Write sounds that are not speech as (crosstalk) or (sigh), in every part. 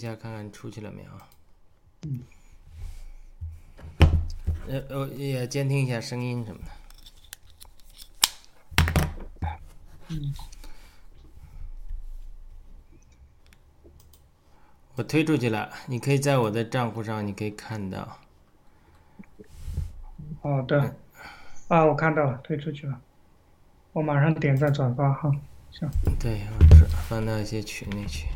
一下看看出去了没有？嗯。呃呃，也监听一下声音什么的。嗯。我推出去了，你可以在我的账户上，你可以看到。好的。啊，我看到了，推出去了。我马上点赞转发哈。行。对，我转发到一些群里去。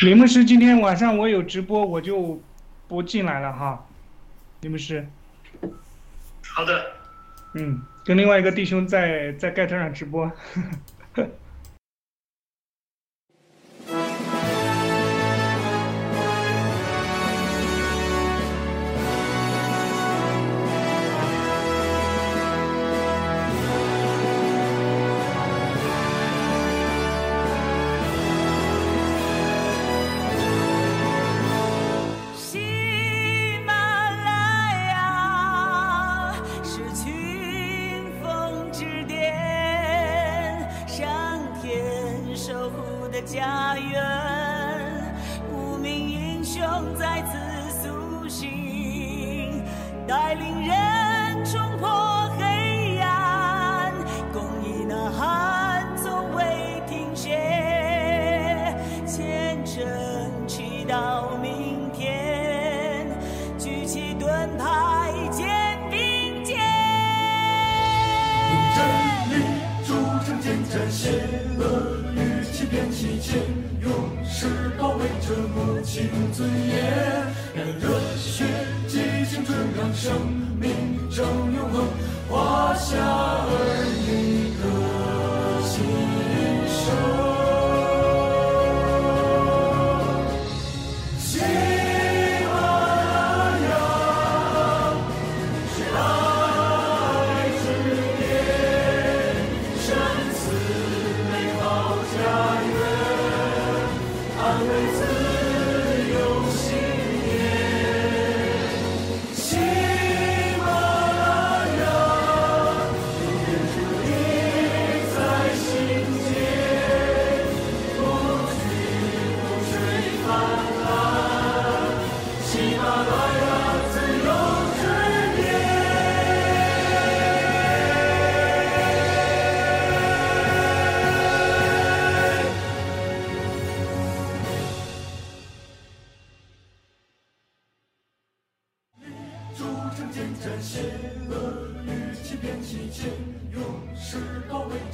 李牧师，今天晚上我有直播，我就不进来了哈。李牧师。好的。嗯，跟另外一个弟兄在在盖特上直播。(laughs)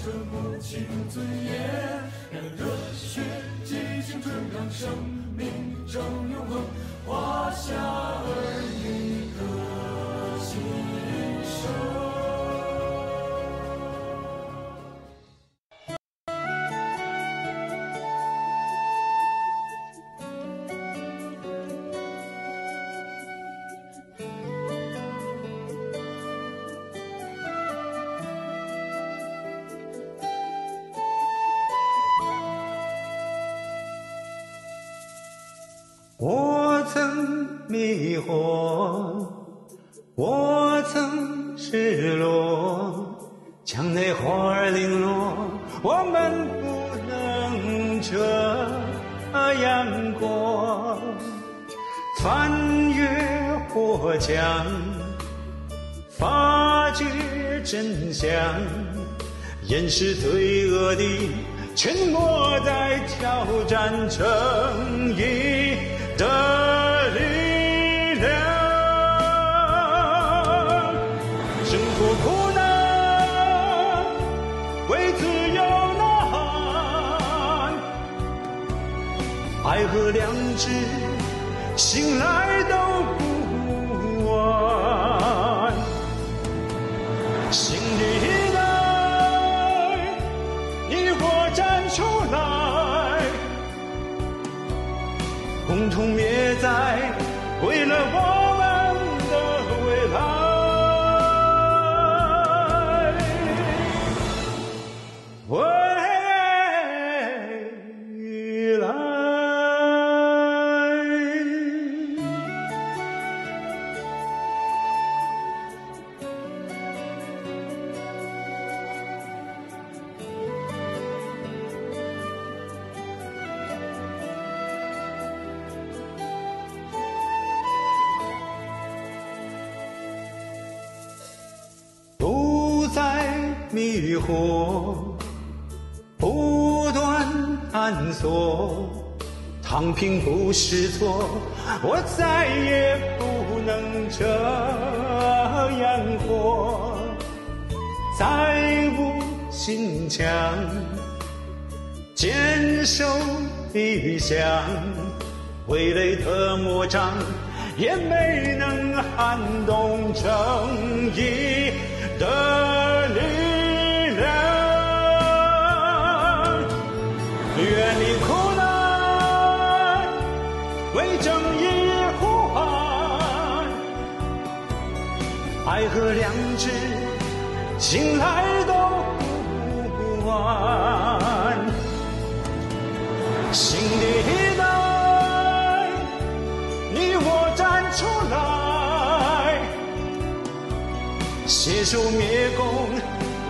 这母亲尊严让热血激情纯让生命成永恒华夏儿女曾迷惑，我曾失落，墙内花儿零落，我们不能这样过。翻越火墙，发觉真相，掩饰罪恶的沉默，在挑战正义和良知，醒来都不晚。心里来，你我站出来，共同灭灾，并不是错，我再也不能这样活。再无心强坚守理想，伟人的魔掌也没能撼动正义。个良知，醒来都不晚。新的一代，你我站出来，携手灭共，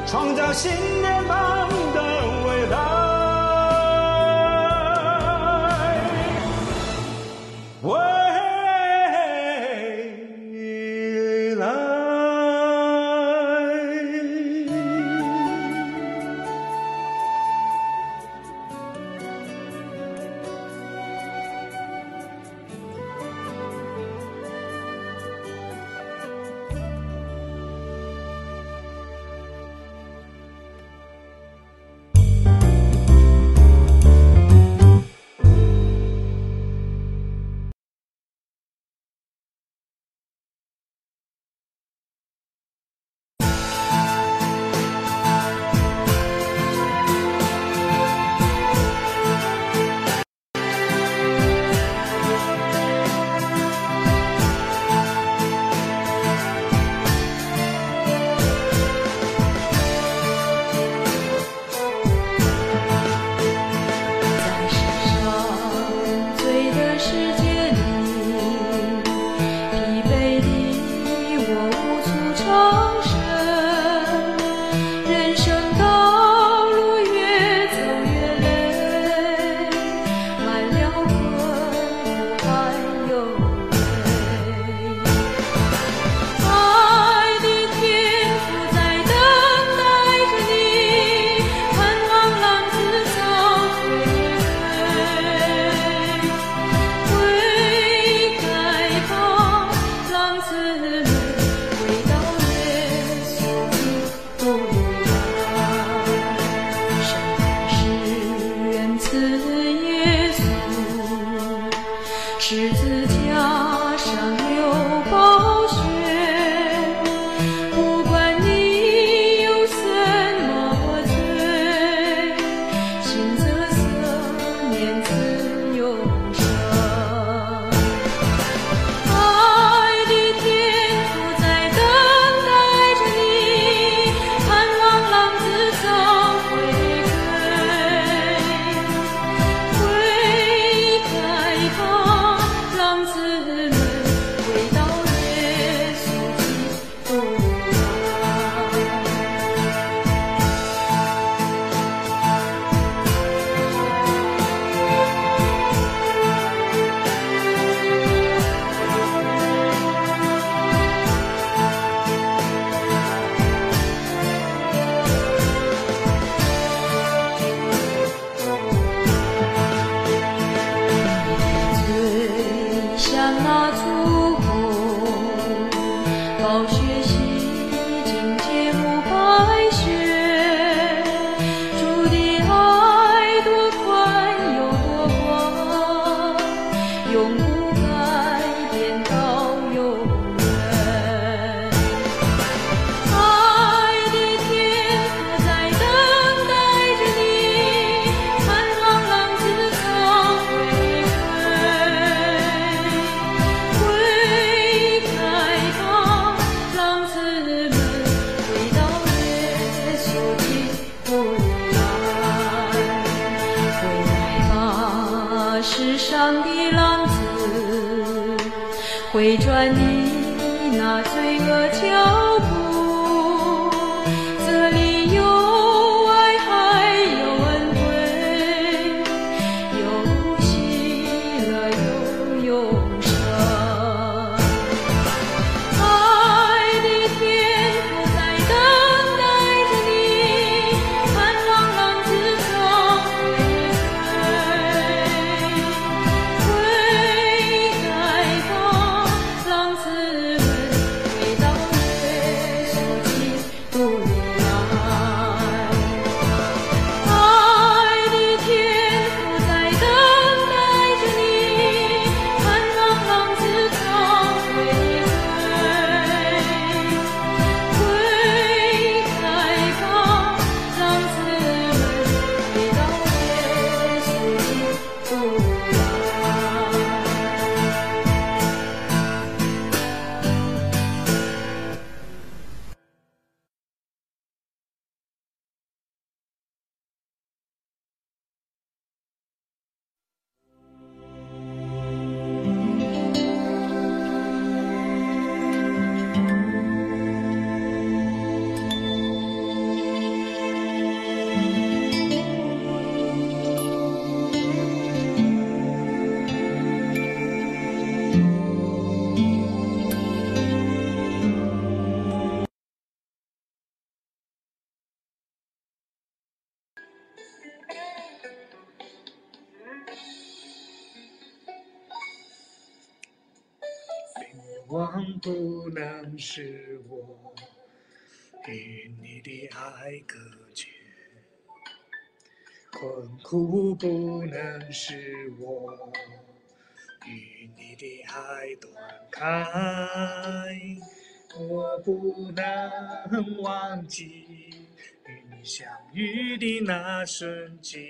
创造新念般的未来。是我与你的爱隔绝，困苦不能使我与你的爱断开。我不能忘记与你相遇的那瞬间，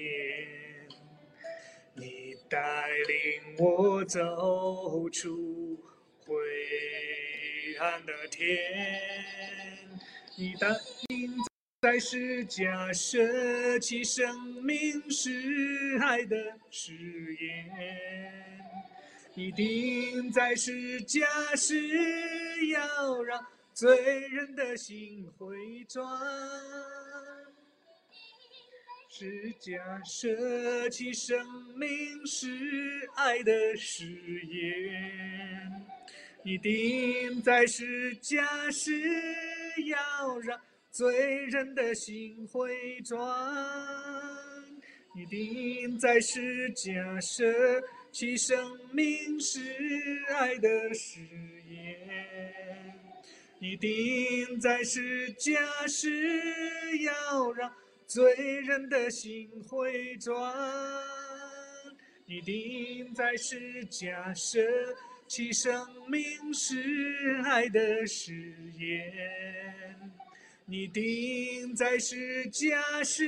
你带领我走出灰暗的天，你带领在世家舍弃生命是爱的誓言。你定在世家是要让罪人的心回转，是家舍弃生命是爱的誓言。一定在世家是要让罪人的心回转。一定在世家舍弃生命是爱的誓言，一定在世家是要让罪人的心回转，一定在世家舍其生命是爱的誓言，你定在世家是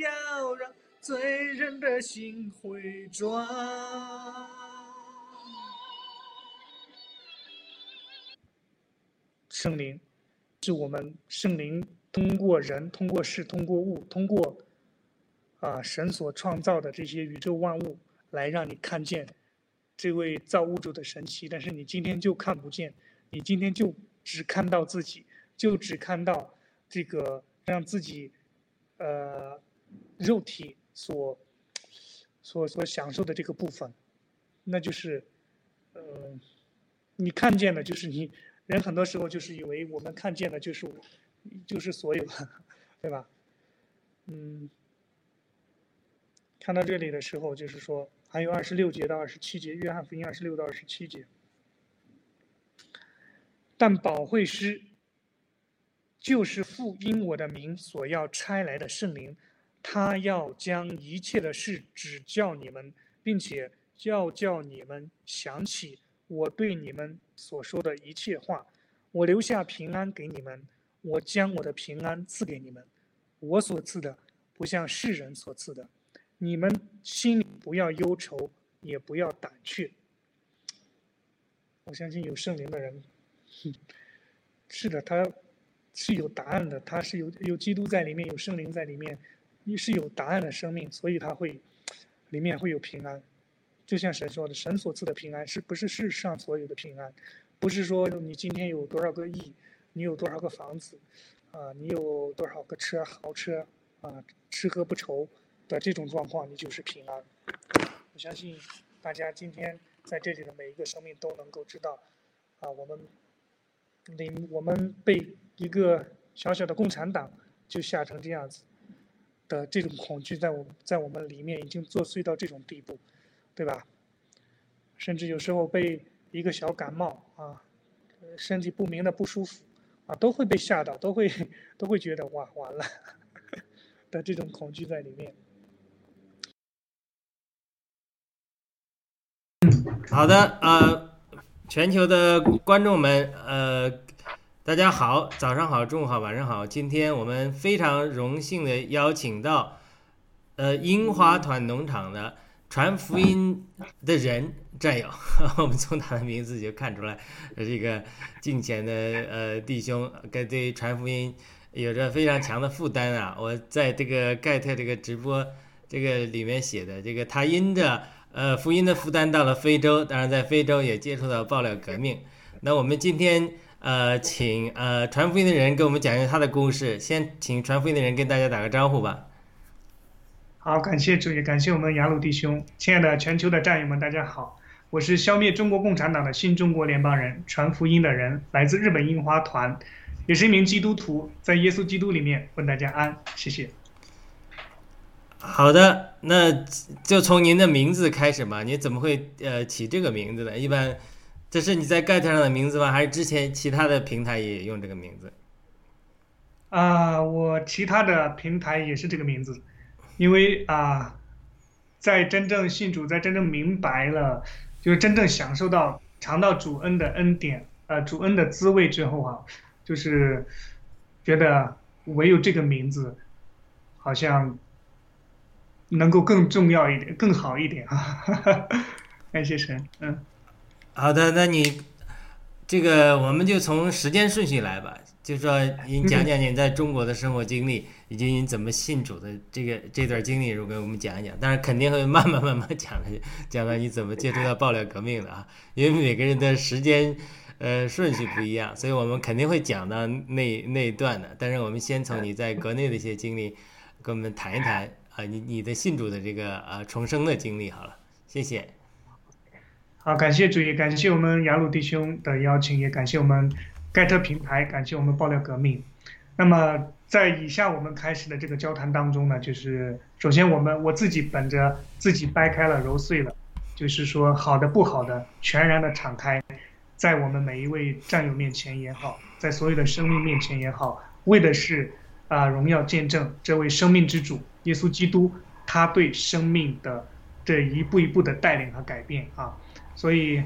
要让。罪人的心回转。圣灵，是我们圣灵通过人、通过事、通过物、通过啊神所创造的这些宇宙万物，来让你看见这位造物主的神奇。但是你今天就看不见，你今天就只看到自己，就只看到这个让自己呃肉体。所，所所享受的这个部分，那就是，呃，你看见的，就是你人很多时候就是以为我们看见的就是就是所有，对吧？嗯，看到这里的时候，就是说还有二十六节到二十七节，约翰福音二十六到二十七节，但保惠师就是父因我的名所要差来的圣灵。他要将一切的事指教你们，并且要叫你们想起我对你们所说的一切话。我留下平安给你们，我将我的平安赐给你们。我所赐的不像世人所赐的。你们心里不要忧愁，也不要胆怯。我相信有圣灵的人，是的，他是有答案的，他是有有基督在里面，有圣灵在里面。你是有答案的生命，所以他会里面会有平安，就像神说的，神所赐的平安是不是世上所有的平安？不是说你今天有多少个亿，你有多少个房子，啊，你有多少个车豪车，啊，吃喝不愁这种状况，你就是平安。我相信大家今天在这里的每一个生命都能够知道，啊，我们领我们被一个小小的共产党就吓成这样子。的这种恐惧，在我在我们里面已经作祟到这种地步，对吧？甚至有时候被一个小感冒啊，身体不明的不舒服啊，都会被吓到，都会都会觉得哇完了 (laughs) 的这种恐惧在里面。好的啊，全球的观众们，呃。大家好，早上好，中午好，晚上好。今天我们非常荣幸的邀请到，呃，樱花团农场的传福音的人战友，(laughs) 我们从他的名字就看出来，这个敬虔的呃弟兄，跟对传福音有着非常强的负担啊。我在这个盖特这个直播这个里面写的，这个他因着呃福音的负担到了非洲，当然在非洲也接触到爆料革命。那我们今天。呃，请呃传福音的人给我们讲一下他的故事。先请传福音的人跟大家打个招呼吧。好，感谢主，也感谢我们雅鲁弟兄，亲爱的全球的战友们，大家好，我是消灭中国共产党的新中国联邦人，传福音的人，来自日本樱花团，也是一名基督徒，在耶稣基督里面问大家安，谢谢。好的，那就从您的名字开始吧。你怎么会呃起这个名字呢？一般。这是你在 Get 上的名字吗？还是之前其他的平台也用这个名字？啊、我其他的平台也是这个名字，因为啊、在真正信主，在真正明白了，就是真正享受到、尝到主恩的恩典，呃，主恩的滋味之后啊，就是觉得唯有这个名字，好像能够更重要一点、更好一点啊！(laughs) 感谢神，嗯。好的，那你这个我们就从时间顺序来吧，就说你讲讲你在中国的生活经历，以及你怎么信主的这个这段经历，如果我们讲一讲，但是肯定会慢慢慢慢讲的，讲到你怎么接触到爆料革命的啊，因为每个人的时间呃顺序不一样，所以我们肯定会讲到那那一段的。但是我们先从你在国内的一些经历跟我们谈一谈啊，你你的信主的这个啊重生的经历好了，谢谢。好，感谢主，也感谢我们雅鲁弟兄的邀请，也感谢我们盖特平台，感谢我们爆料革命。那么在以下我们开始的这个交谈当中呢，就是首先我们我自己本着自己掰开了揉碎了，就是说好的不好的全然的敞开，在我们每一位战友面前也好，在所有的生命面前也好，为的是啊、荣耀见证这位生命之主耶稣基督他对生命的这一步一步的带领和改变啊。所以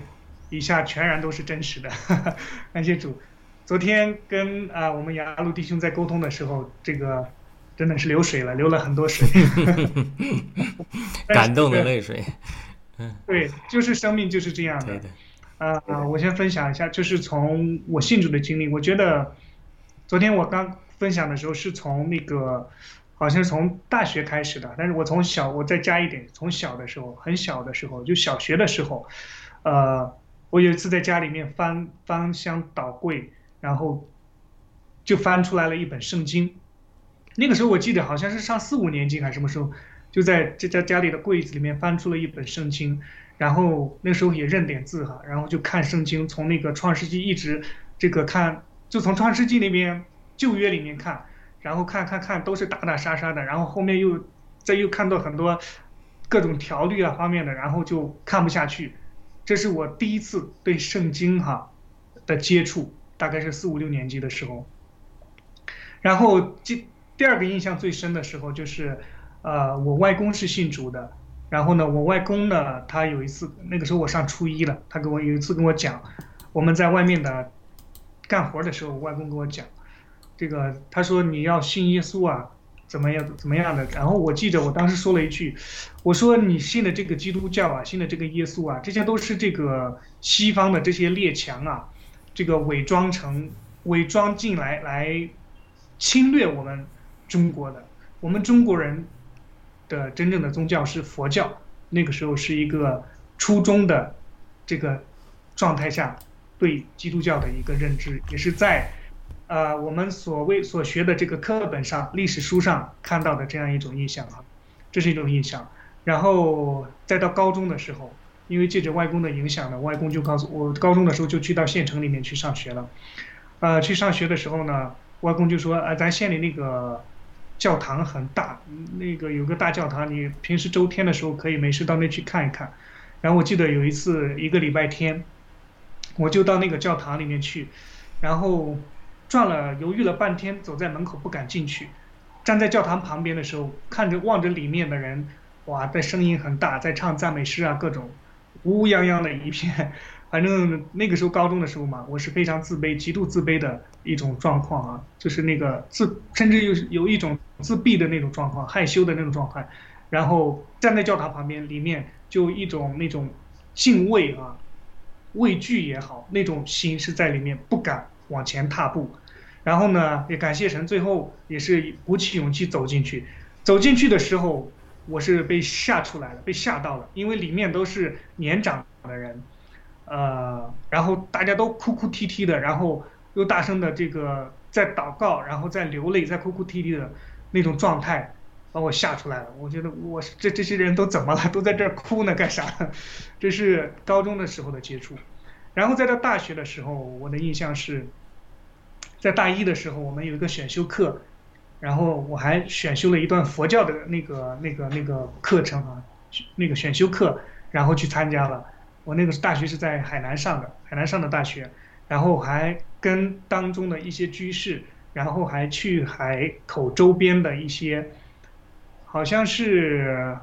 以下全然都是真实的，(laughs) 感谢主。昨天跟啊、我们雅鲁弟兄在沟通的时候，这个真的是流水了，流了很多水，(laughs) 感动的泪水，对，就是生命就是这样的对。的，啊、我先分享一下，就是从我信主的经历，我觉得昨天我刚分享的时候是从那个好像是从大学开始的，但是我从小我再加一点，从小的时候很小的时候，就小学的时候，呃，我有一次在家里面翻翻箱倒柜，然后就翻出来了一本圣经。那个时候我记得好像是上四五年级还是什么时候，就在这家家里的柜子里面翻出了一本圣经，然后那时候也认点字哈，然后就看圣经，从那个创世纪一直这个看，就从创世纪那边旧约里面看，然后看看看都是打打杀杀的，然后后面又再又看到很多各种条律啊方面的，然后就看不下去。这是我第一次对圣经哈的接触，大概是四五六年级的时候。然后第第二个印象最深的时候就是，呃，我外公是信主的，然后呢，我外公呢，他有一次那个时候我上初一了，他跟我有一次跟我讲，我们在外面的干活的时候，外公跟我讲，这个他说你要信耶稣啊，怎么样怎么样的，然后我记得我当时说了一句，我说你信的这个基督教啊，信的这个耶稣啊，这些都是这个西方的这些列强啊，这个伪装成伪装进来来侵略我们中国的，我们中国人的真正的宗教是佛教，那个时候是一个初中的这个状态下对基督教的一个认知，也是在呃我们所谓所学的这个课本上、历史书上看到的这样一种印象啊，这是一种印象。然后再到高中的时候，因为借着外公的影响呢，外公就告诉我，高中的时候就去到县城里面去上学了。呃，去上学的时候呢，外公就说，呃，咱县里那个教堂很大，那个有个大教堂，你平时周天的时候可以没事到那去看一看。然后我记得有一次一个礼拜天，我就到那个教堂里面去，然后转了犹豫了半天，走在门口不敢进去。站在教堂旁边的时候，看着望着里面的人，哇，在声音很大，在唱赞美诗啊，各种乌泱泱的一片。反正那个时候高中的时候嘛，我是非常自卑、极度自卑的一种状况啊，就是那个自，甚至有有一种自闭的那种状况，害羞的那种状态。然后站在教堂旁边，里面就一种那种敬畏啊、畏惧也好，那种心是在里面，不敢往前踏步。然后呢，也感谢神，最后也是鼓起勇气走进去。走进去的时候，我是被吓出来了，被吓到了，因为里面都是年长的人，呃，然后大家都哭哭啼啼的，然后又大声的这个在祷告，然后在流泪，在哭哭啼啼的那种状态，把我吓出来了。我觉得我这这些人都怎么了？都在这儿哭呢，干啥？(laughs) 这是高中的时候的接触，然后再到大学的时候，我的印象是。在大一的时候，我们有一个选修课，然后我还选修了一段佛教的那个、那个、那个课程啊，那个选修课，然后去参加了。我那个大学是在海南上的，海南上的大学，然后还跟当中的一些居士，然后还去海口周边的一些，好像是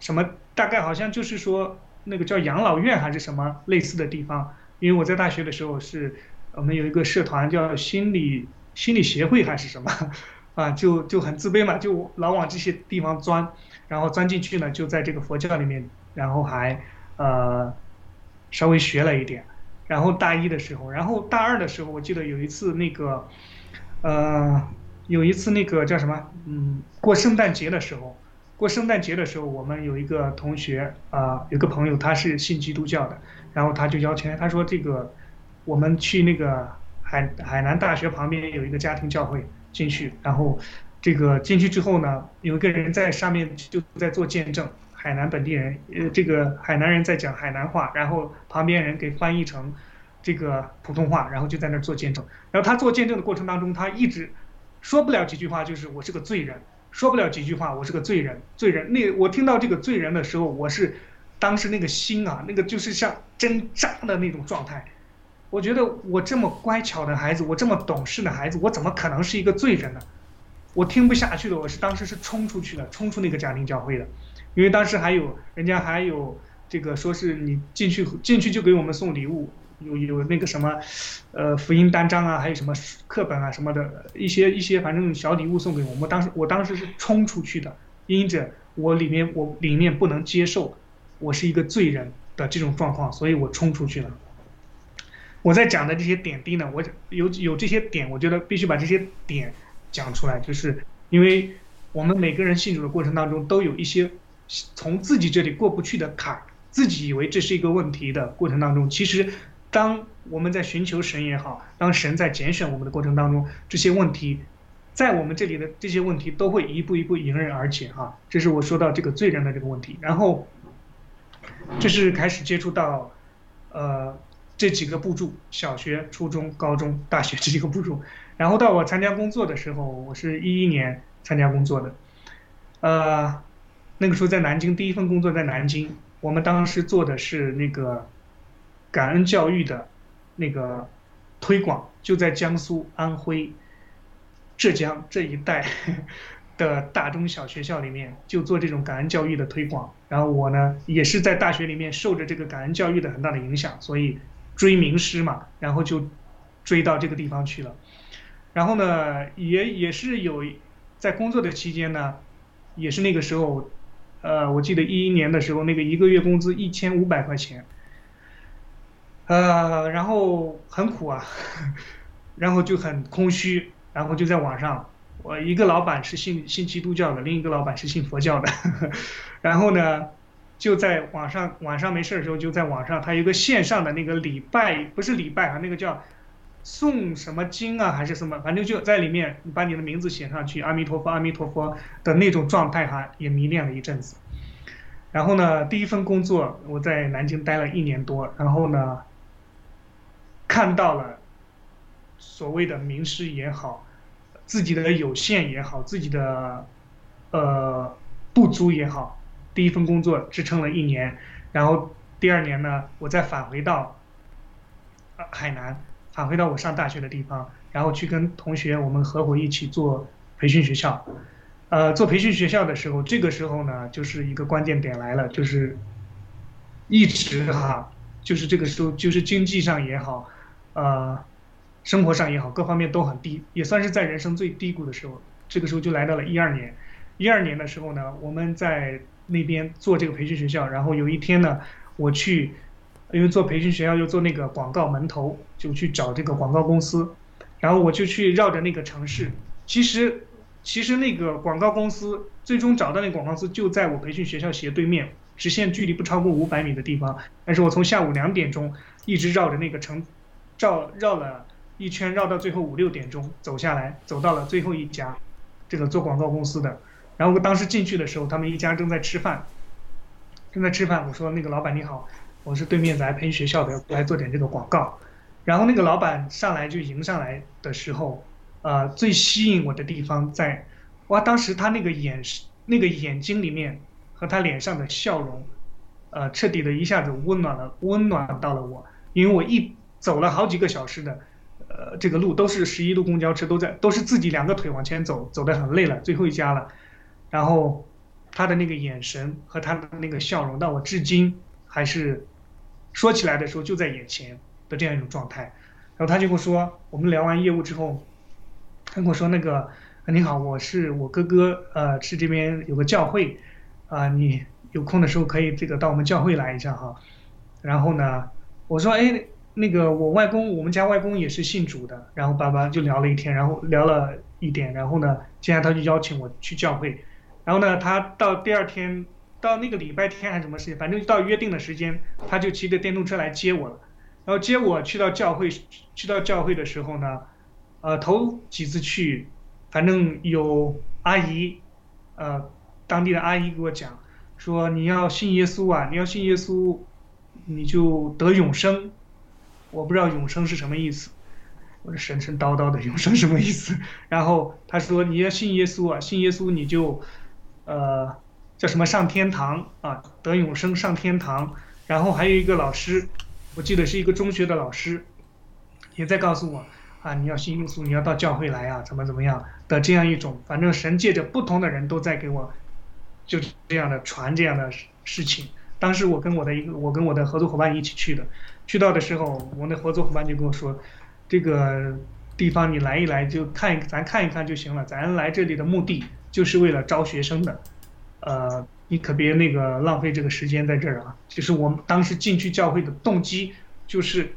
什么，大概好像就是说那个叫养老院还是什么类似的地方，因为我在大学的时候是我们有一个社团叫心理心理协会还是什么，啊，就就很自卑嘛，就老往这些地方钻，然后钻进去呢，就在这个佛教里面，然后还呃稍微学了一点，然后大一的时候，然后大二的时候，我记得有一次那个呃有一次那个叫什么，嗯，过圣诞节的时候，过圣诞节的时候，我们有一个同学啊、有个朋友他是信基督教的，然后他就邀请，他说这个我们去那个海海南大学旁边有一个家庭教会进去，然后这个进去之后呢，有一个人在上面就在做见证，海南本地人，呃，这个海南人在讲海南话，然后旁边人给翻译成这个普通话，然后就在那做见证。然后他做见证的过程当中，他一直说不了几句话，就是我是个罪人，说不了几句话，我是个罪人，罪人。那我听到这个罪人的时候，我是当时那个心啊，那个就是像针扎的那种状态。我觉得我这么乖巧的孩子，我这么懂事的孩子，我怎么可能是一个罪人呢？我听不下去了，我是当时是冲出去了，冲出那个家庭教会的，因为当时还有人家还有这个说是你进去进去就给我们送礼物，有有那个什么，呃福音单张啊，还有什么课本啊什么的一些一些反正小礼物送给我们。当时我当时是冲出去的，因着我里面我里面不能接受我是一个罪人的这种状况，所以我冲出去了。我在讲的这些点滴呢，我有有这些点，我觉得必须把这些点讲出来，就是因为我们每个人信主的过程当中，都有一些从自己这里过不去的坎，自己以为这是一个问题的过程当中，其实当我们在寻求神也好，当神在拣选我们的过程当中，这些问题，在我们这里的这些问题都会一步一步迎刃而解哈。这是我说到这个罪人的这个问题，然后这是开始接触到，呃。这几个步骤：小学、初中、高中、大学 (laughs) 这几个步骤。然后到我参加工作的时候，我是一一年参加工作的，呃，那个时候在南京，第一份工作在南京，我们当时做的是那个感恩教育的那个推广，就在江苏、安徽、浙江这一带 (laughs) 的大中小学校里面，就做这种感恩教育的推广。然后我呢，也是在大学里面受着这个感恩教育的很大的影响，所以。追名师嘛，然后就追到这个地方去了。然后呢，也也是有在工作的期间呢，也是那个时候，呃，我记得一一年的时候，那个一个月工资一千五百块钱，呃，然后很苦啊，(laughs) 然后就很空虚，然后就在网上，我一个老板是信信基督教的，另一个老板是信佛教的，(laughs) 然后呢。就在网上，晚上没事的时候就在网上，他有个线上的那个礼拜，不是礼拜啊，那个叫诵什么经啊，还是什么，反正就在里面，你把你的名字写上去，阿弥陀佛，阿弥陀佛的那种状态哈，也迷恋了一阵子。然后呢，第一份工作我在南京待了一年多，然后呢，看到了所谓的名师也好，自己的有限也好，自己的呃不足也好。第一份工作支撑了一年，然后第二年呢，我再返回到海南，返回到我上大学的地方，然后去跟同学我们合伙一起做培训学校。呃，做培训学校的时候，这个时候呢，就是一个关键点来了，就是一直哈，就是这个时候，就是经济上也好，呃，生活上也好，各方面都很低，也算是在人生最低谷的时候。这个时候就来到了一二年，一二年的时候呢，我们在。那边做这个培训学校，然后有一天呢，我去，因为做培训学校又做那个广告门头，就去找这个广告公司，然后我就去绕着那个城市。其实，其实那个广告公司最终找到那个广告公司就在我培训学校斜对面，直线距离不超过五百米的地方。但是我从下午两点钟一直绕着那个城，绕绕了一圈，绕到最后五六点钟走下来，走到了最后一家，这个做广告公司的。然后当时进去的时候，他们一家正在吃饭，正在吃饭。我说：“那个老板你好，我是对面来培训学校的，来做点这个广告。”然后那个老板上来就迎上来的时候，呃，最吸引我的地方在，哇，当时他那个眼那个眼睛里面和他脸上的笑容，呃，彻底的一下子温暖了，温暖到了我，因为我一走了好几个小时的，呃，这个路都是十一路公交车，都在都是自己两个腿往前走，走得很累了，最后一家了，然后他的那个眼神和他的那个笑容，到我至今还是说起来的时候就在眼前的这样一种状态。然后他就跟我说，我们聊完业务之后，他跟我说那个你好，我是我哥哥，呃，是这边有个教会，啊、你有空的时候可以这个到我们教会来一下哈。然后呢，我说哎，那个我外公，我们家外公也是信主的。然后爸爸就聊了一天，然后聊了一点，然后呢，接下来他就邀请我去教会。然后呢，他到第二天，到那个礼拜天还是什么事情，反正到约定的时间，他就骑着电动车来接我了。然后接我去到教会，去到教会的时候呢，呃，头几次去，反正有阿姨，呃，当地的阿姨给我讲说，你要信耶稣啊，你要信耶稣，你就得永生。我不知道永生是什么意思，我这神神叨叨的永生什么意思？然后他说你要信耶稣啊，信耶稣你就，呃，叫什么上天堂啊，得永生上天堂。然后还有一个老师，我记得是一个中学的老师，也在告诉我啊，你要信耶稣，你要到教会来啊，怎么怎么样的这样一种，反正神借着不同的人都在给我，就是这样的传这样的事情。当时我跟我的一个，我跟我的合作伙伴一起去的，去到的时候，我的合作伙伴就跟我说，这个地方你来一来就看，咱看一看就行了，咱来这里的目的就是为了招学生的，呃，你可别那个浪费这个时间在这儿啊。就是我们当时进去教会的动机，就是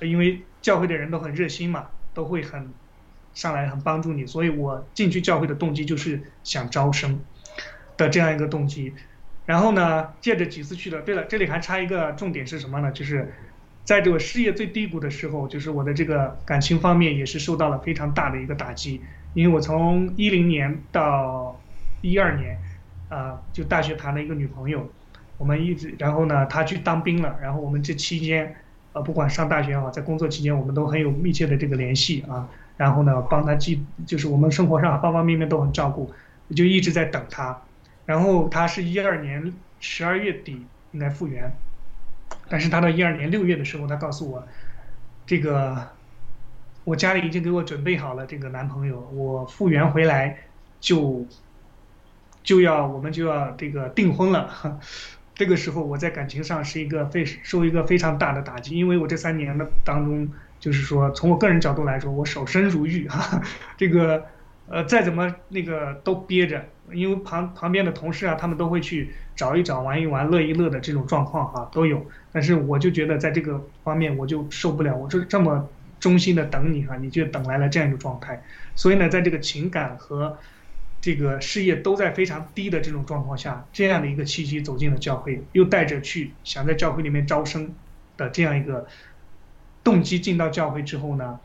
因为教会的人都很热心嘛，都会很上来很帮助你，所以我进去教会的动机就是想招生的这样一个动机。然后呢，借着几次去的，对了，这里还差一个重点是什么呢？就是在这个事业最低谷的时候，就是我的这个感情方面也是受到了非常大的一个打击，因为我从一零年到一二年，啊、就大学谈了一个女朋友，我们一直，然后呢，她去当兵了，然后我们这期间，呃，不管上大学也好，在工作期间，我们都很有密切的这个联系啊，然后呢，帮她记，就是我们生活上方方面面都很照顾，就一直在等她。然后他是一二年十二月底应该复原，但是他到一二年六月的时候，他告诉我，这个我家里已经给我准备好了这个男朋友，我复原回来就就要我们就要这个订婚了。(laughs) 这个时候我在感情上是一个非受一个非常大的打击，因为我这三年的当中，就是说从我个人角度来说，我守身如玉哈，这个呃再怎么那个都憋着，因为旁旁边的同事啊，他们都会去找一找、玩一玩、乐一乐的这种状况哈、都有。但是我就觉得在这个方面我就受不了，我就这么衷心的等你哈、你就等来了这样一个状态。所以呢，在这个情感和这个事业都在非常低的这种状况下，这样的一个契机走进了教会，又带着去想在教会里面招生的这样一个动机进到教会之后呢，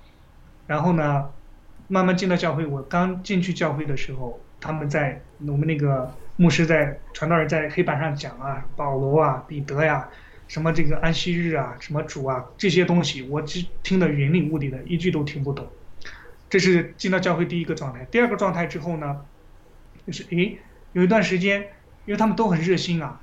然后呢，慢慢进到教会。我刚进去教会的时候，他们在我们那个牧师在传道人在黑板上讲啊，保罗啊、彼得呀、什么这个安息日啊、什么主啊这些东西，我只听得云里雾里的，一句都听不懂。这是进到教会第一个状态。第二个状态之后呢，就是诶，有一段时间，因为他们都很热心啊，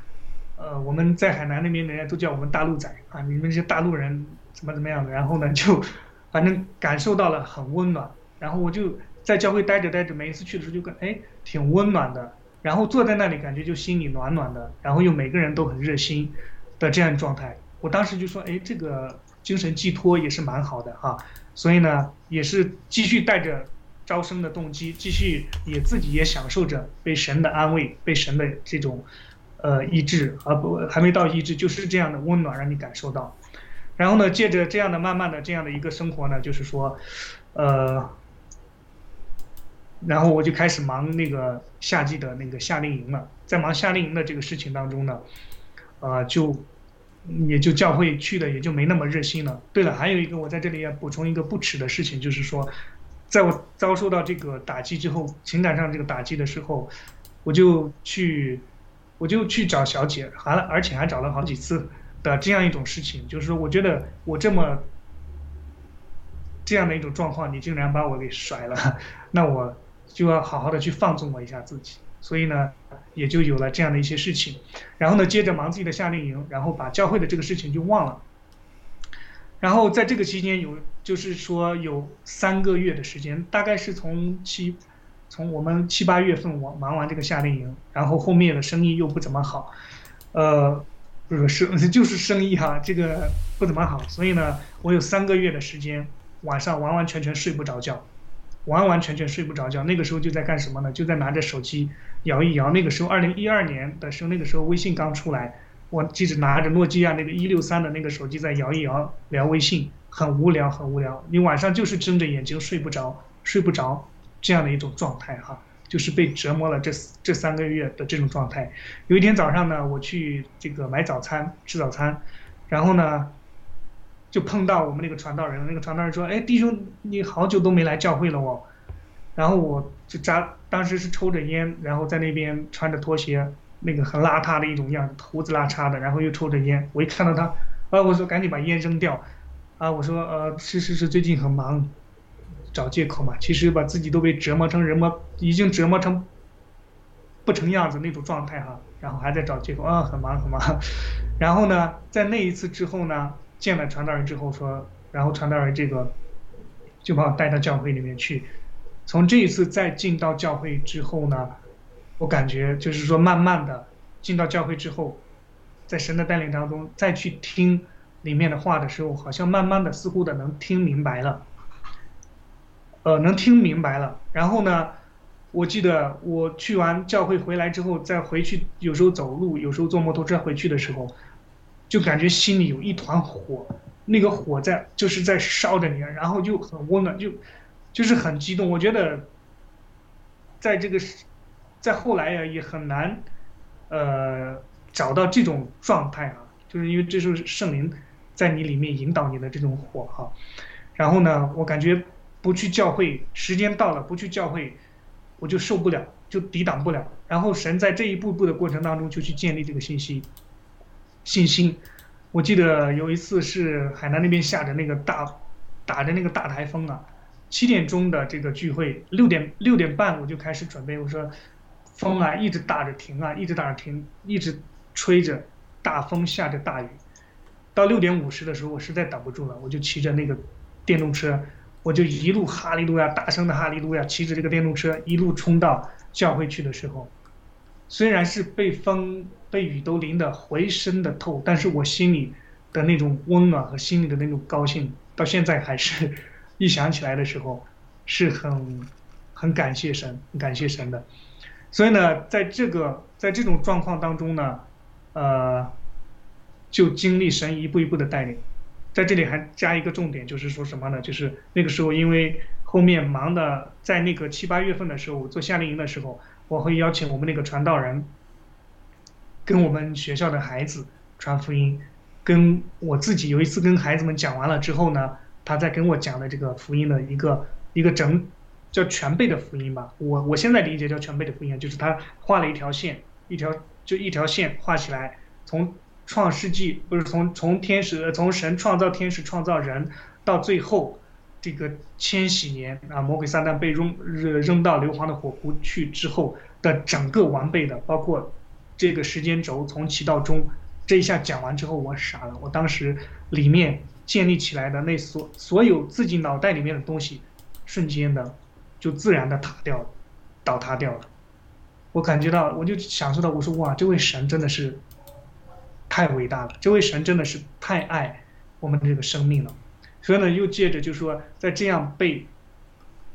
呃，我们在海南那边人家都叫我们大陆仔啊，你们这些大陆人怎么怎么样的，然后呢就反正感受到了很温暖，然后我就在教会待着待着，每一次去的时候就感哎挺温暖的，然后坐在那里感觉就心里暖暖的，然后又每个人都很热心的这样状态，我当时就说哎这个精神寄托也是蛮好的哈、所以呢也是继续带着招生的动机，继续也自己也享受着被神的安慰，被神的这种呃医治，而不还没到医治，就是这样的温暖让你感受到。然后呢，借着这样的慢慢的这样的一个生活呢，就是说，呃，然后我就开始忙那个夏季的那个夏令营了。在忙夏令营的这个事情当中呢，呃，就也就教会去的也就没那么热心了。对了，还有一个我在这里要补充一个不耻的事情，就是说，在我遭受到这个打击之后，情感上这个打击的时候，我就去，我就去找小姐，还而且还找了好几次的这样一种事情，就是说，我觉得我这么这样的一种状况，你竟然把我给甩了，(laughs) 那我就要好好的去放纵我一下自己，所以呢，也就有了这样的一些事情。然后呢，接着忙自己的夏令营，然后把教会的这个事情就忘了。然后在这个期间有，就是说有三个月的时间，大概是从七，从我们七八月份我忙完这个夏令营，然后后面的生意又不怎么好，呃，不是生 (laughs) 就是生意哈，这个不怎么好，所以呢，我有三个月的时间晚上完完全全睡不着觉，完完全全睡不着觉。那个时候就在干什么呢？就在拿着手机摇一摇。那个时候二零一二年的时候，那个时候微信刚出来。我记着拿着诺基亚那个一六三的那个手机在摇一摇聊微信，很无聊，很无聊。你晚上就是睁着眼睛睡不着，睡不着这样的一种状态哈，就是被折磨了这这三个月的这种状态。有一天早上呢，我去这个买早餐吃早餐，然后呢，就碰到我们那个传道人，那个传道人说：“哎，弟兄，你好久都没来教会了哦。”然后我就扎，当时是抽着烟，然后在那边穿着拖鞋。那个很邋遢的一种样子，胡子拉碴的，然后又抽着烟。我一看到他，啊，我说赶紧把烟扔掉，啊，我说呃，是是是，最近很忙，找借口嘛。其实把自己都被折磨成人么，已经折磨成不成样子那种状态哈，然后还在找借口，啊，很忙很忙。(laughs) 然后呢，在那一次之后呢，见了传道人之后说，然后传道人这个就把我带到教会里面去。从这一次再进到教会之后呢。我感觉就是说，慢慢的进到教会之后，在神的带领当中，再去听里面的话的时候，好像慢慢的似乎的能听明白了，呃，能听明白了。然后呢，我记得我去完教会回来之后，再回去，有时候走路，有时候坐摩托车回去的时候，就感觉心里有一团火，那个火在就是在烧着你，然后就很温暖，就就是很激动。我觉得，在这个。在后来呀，也很难，呃，找到这种状态啊，就是因为这是圣灵在你里面引导你的这种火哈。然后呢，我感觉不去教会，时间到了不去教会，我就受不了，就抵挡不了。然后神在这一步步的过程当中，就去建立这个信息信心。我记得有一次是海南那边下着那个大，打着那个大台风啊，七点钟的这个聚会，六点六点半我就开始准备，我说。风啊，一直打着停啊，一直打着停，一直吹着，大风下着大雨。到六点五十的时候，我实在等不住了，我就骑着那个电动车，我就一路哈利路亚，大声的哈利路亚，骑着这个电动车一路冲到教会去的时候，虽然是被风被雨都淋得浑身的透，但是我心里的那种温暖和心里的那种高兴，到现在还是，一想起来的时候，是很很感谢神，感谢神的。所以呢，在这个在这种状况当中呢，呃，就经历神一步一步的带领，在这里还加一个重点，就是说什么呢？就是那个时候，因为后面忙的，在那个七八月份的时候我做夏令营的时候，我会邀请我们那个传道人，跟我们学校的孩子传福音，跟我自己有一次跟孩子们讲完了之后呢，他在跟我讲的这个福音的一个一个整。叫全备的福音吧，我我现在理解叫全备的福音，就是他画了一条线，一条就一条线画起来，从创世纪不是从从天使从神创造天使创造人到最后这个千禧年啊，魔鬼撒旦被扔扔到硫磺的火湖去之后的整个完备的，包括这个时间轴从起到终，这一下讲完之后我傻了，我当时里面建立起来的那所所有自己脑袋里面的东西，瞬间的。就自然的塌掉了，倒塌掉了。我感觉到，我就享受到，我说哇，这位神真的是太伟大了，这位神真的是太爱我们这个生命了。所以呢，又借着就说，在这样被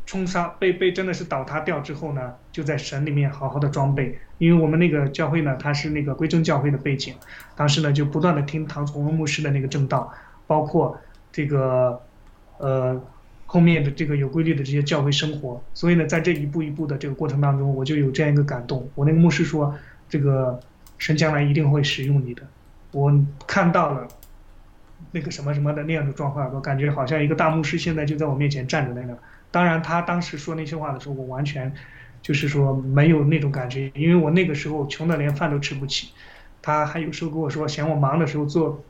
冲杀、被被真的是倒塌掉之后呢，就在神里面好好的装备。因为我们那个教会呢，它是那个归正教会的背景，当时呢就不断的听唐崇文牧师的那个正道，包括这个呃。后面的这个有规律的这些教会生活，所以呢，在这一步一步的这个过程当中，我就有这样一个感动。我那个牧师说，这个神将来一定会使用你的。我看到了那个什么什么的那样的状况，我感觉好像一个大牧师现在就在我面前站着那个。当然，他当时说那些话的时候，我完全就是说没有那种感觉，因为我那个时候穷的连饭都吃不起。他还有时候跟我说，嫌我忙的时候做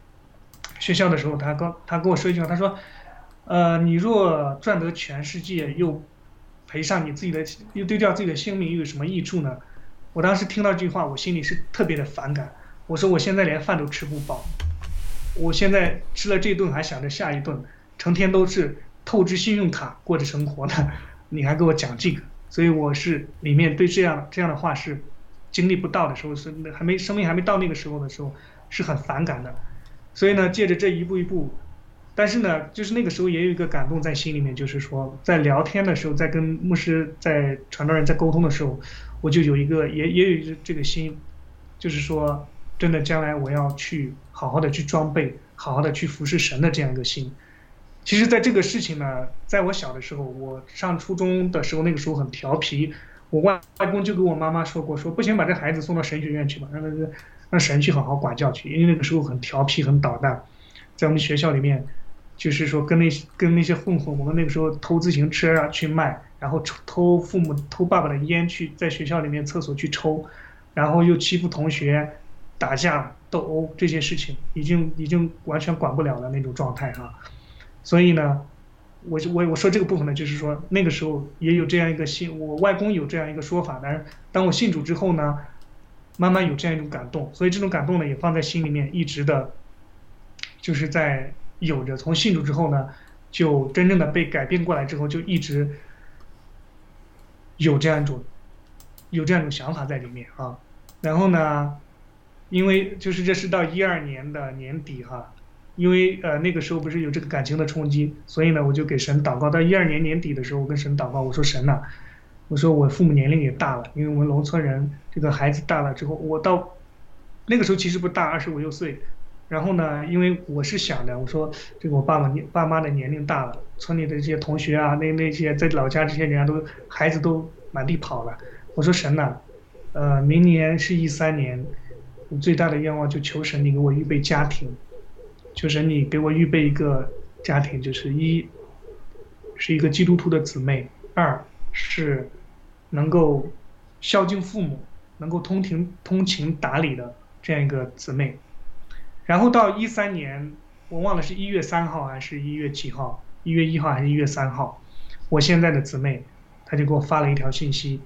学校的时候，他跟他跟我说一句话，他说。呃，你若赚得全世界，又赔上你自己的，又丢掉自己的性命，又有什么益处呢？我当时听到这句话，我心里是特别的反感。我说我现在连饭都吃不饱，我现在吃了这顿还想着下一顿，成天都是透支信用卡过着生活呢，你还给我讲这个，所以我是里面对这样这样的话是经历不到的时候，是还没生命还没到那个时候的时候是很反感的。所以呢，借着这一步一步，但是呢，就是那个时候也有一个感动在心里面，就是说在聊天的时候，在跟牧师在传道人在沟通的时候，我就有一个也也有这个心，就是说真的将来我要去好好的去装备，好好的去服侍神的这样一个心。其实，在这个事情呢，在我小的时候，我上初中的时候，那个时候很调皮，我外外公就跟我妈妈说过，说不行，把这孩子送到神学院去吧，让他让神去好好管教去，因为那个时候很调皮，很捣蛋，在我们学校里面，就是说跟那跟那些混混，我们那个时候偷自行车啊去卖，然后偷父母偷爸爸的烟去在学校里面厕所去抽，然后又欺负同学，打架斗殴这些事情，已经已经完全管不了的那种状态哈、所以呢，我就我我说这个部分呢，就是说那个时候也有这样一个信，我外公有这样一个说法，但是当我信主之后呢，慢慢有这样一种感动，所以这种感动呢也放在心里面，一直的，就是在有着。从信主之后呢，就真正的被改变过来之后，就一直有这样一种有这样一种想法在里面啊。然后呢，因为就是这是到一二年的年底哈，因为呃那个时候不是有这个感情的冲击，所以呢我就给神祷告。到一二年年底的时候，我跟神祷告，我说神呐、我说我父母年龄也大了，因为我们农村人这个孩子大了之后，我到那个时候其实不大，二十五六岁。然后呢，因为我是想的，我说这个我爸爸年爸妈的年龄大了，村里的这些同学啊，那那些在老家这些人啊都孩子都满地跑了。我说神呐、呃，明年是一三年，我最大的愿望就求神你给我预备家庭，求神你给我预备一个家庭，就是一是一个基督徒的姊妹，二是能够孝敬父母，能够通情通情达理的这样一个姊妹。然后到一三年，我忘了是一月三号还是一月几号，一月一号还是一月三号，我现在的姊妹，她就给我发了一条信息，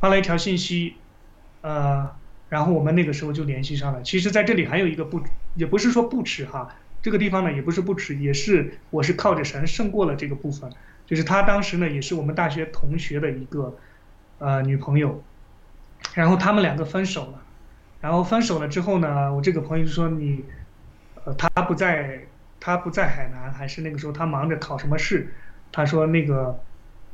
发了一条信息，呃，然后我们那个时候就联系上了。其实在这里还有一个不，也不是说不耻哈，这个地方呢也不是不耻，也是我是靠着神胜过了这个部分。就是她当时呢也是我们大学同学的一个呃女朋友，然后他们两个分手了。然后分手了之后呢，我这个朋友就说你，呃，他不在，他不在海南，还是那个时候他忙着考什么试？他说那个，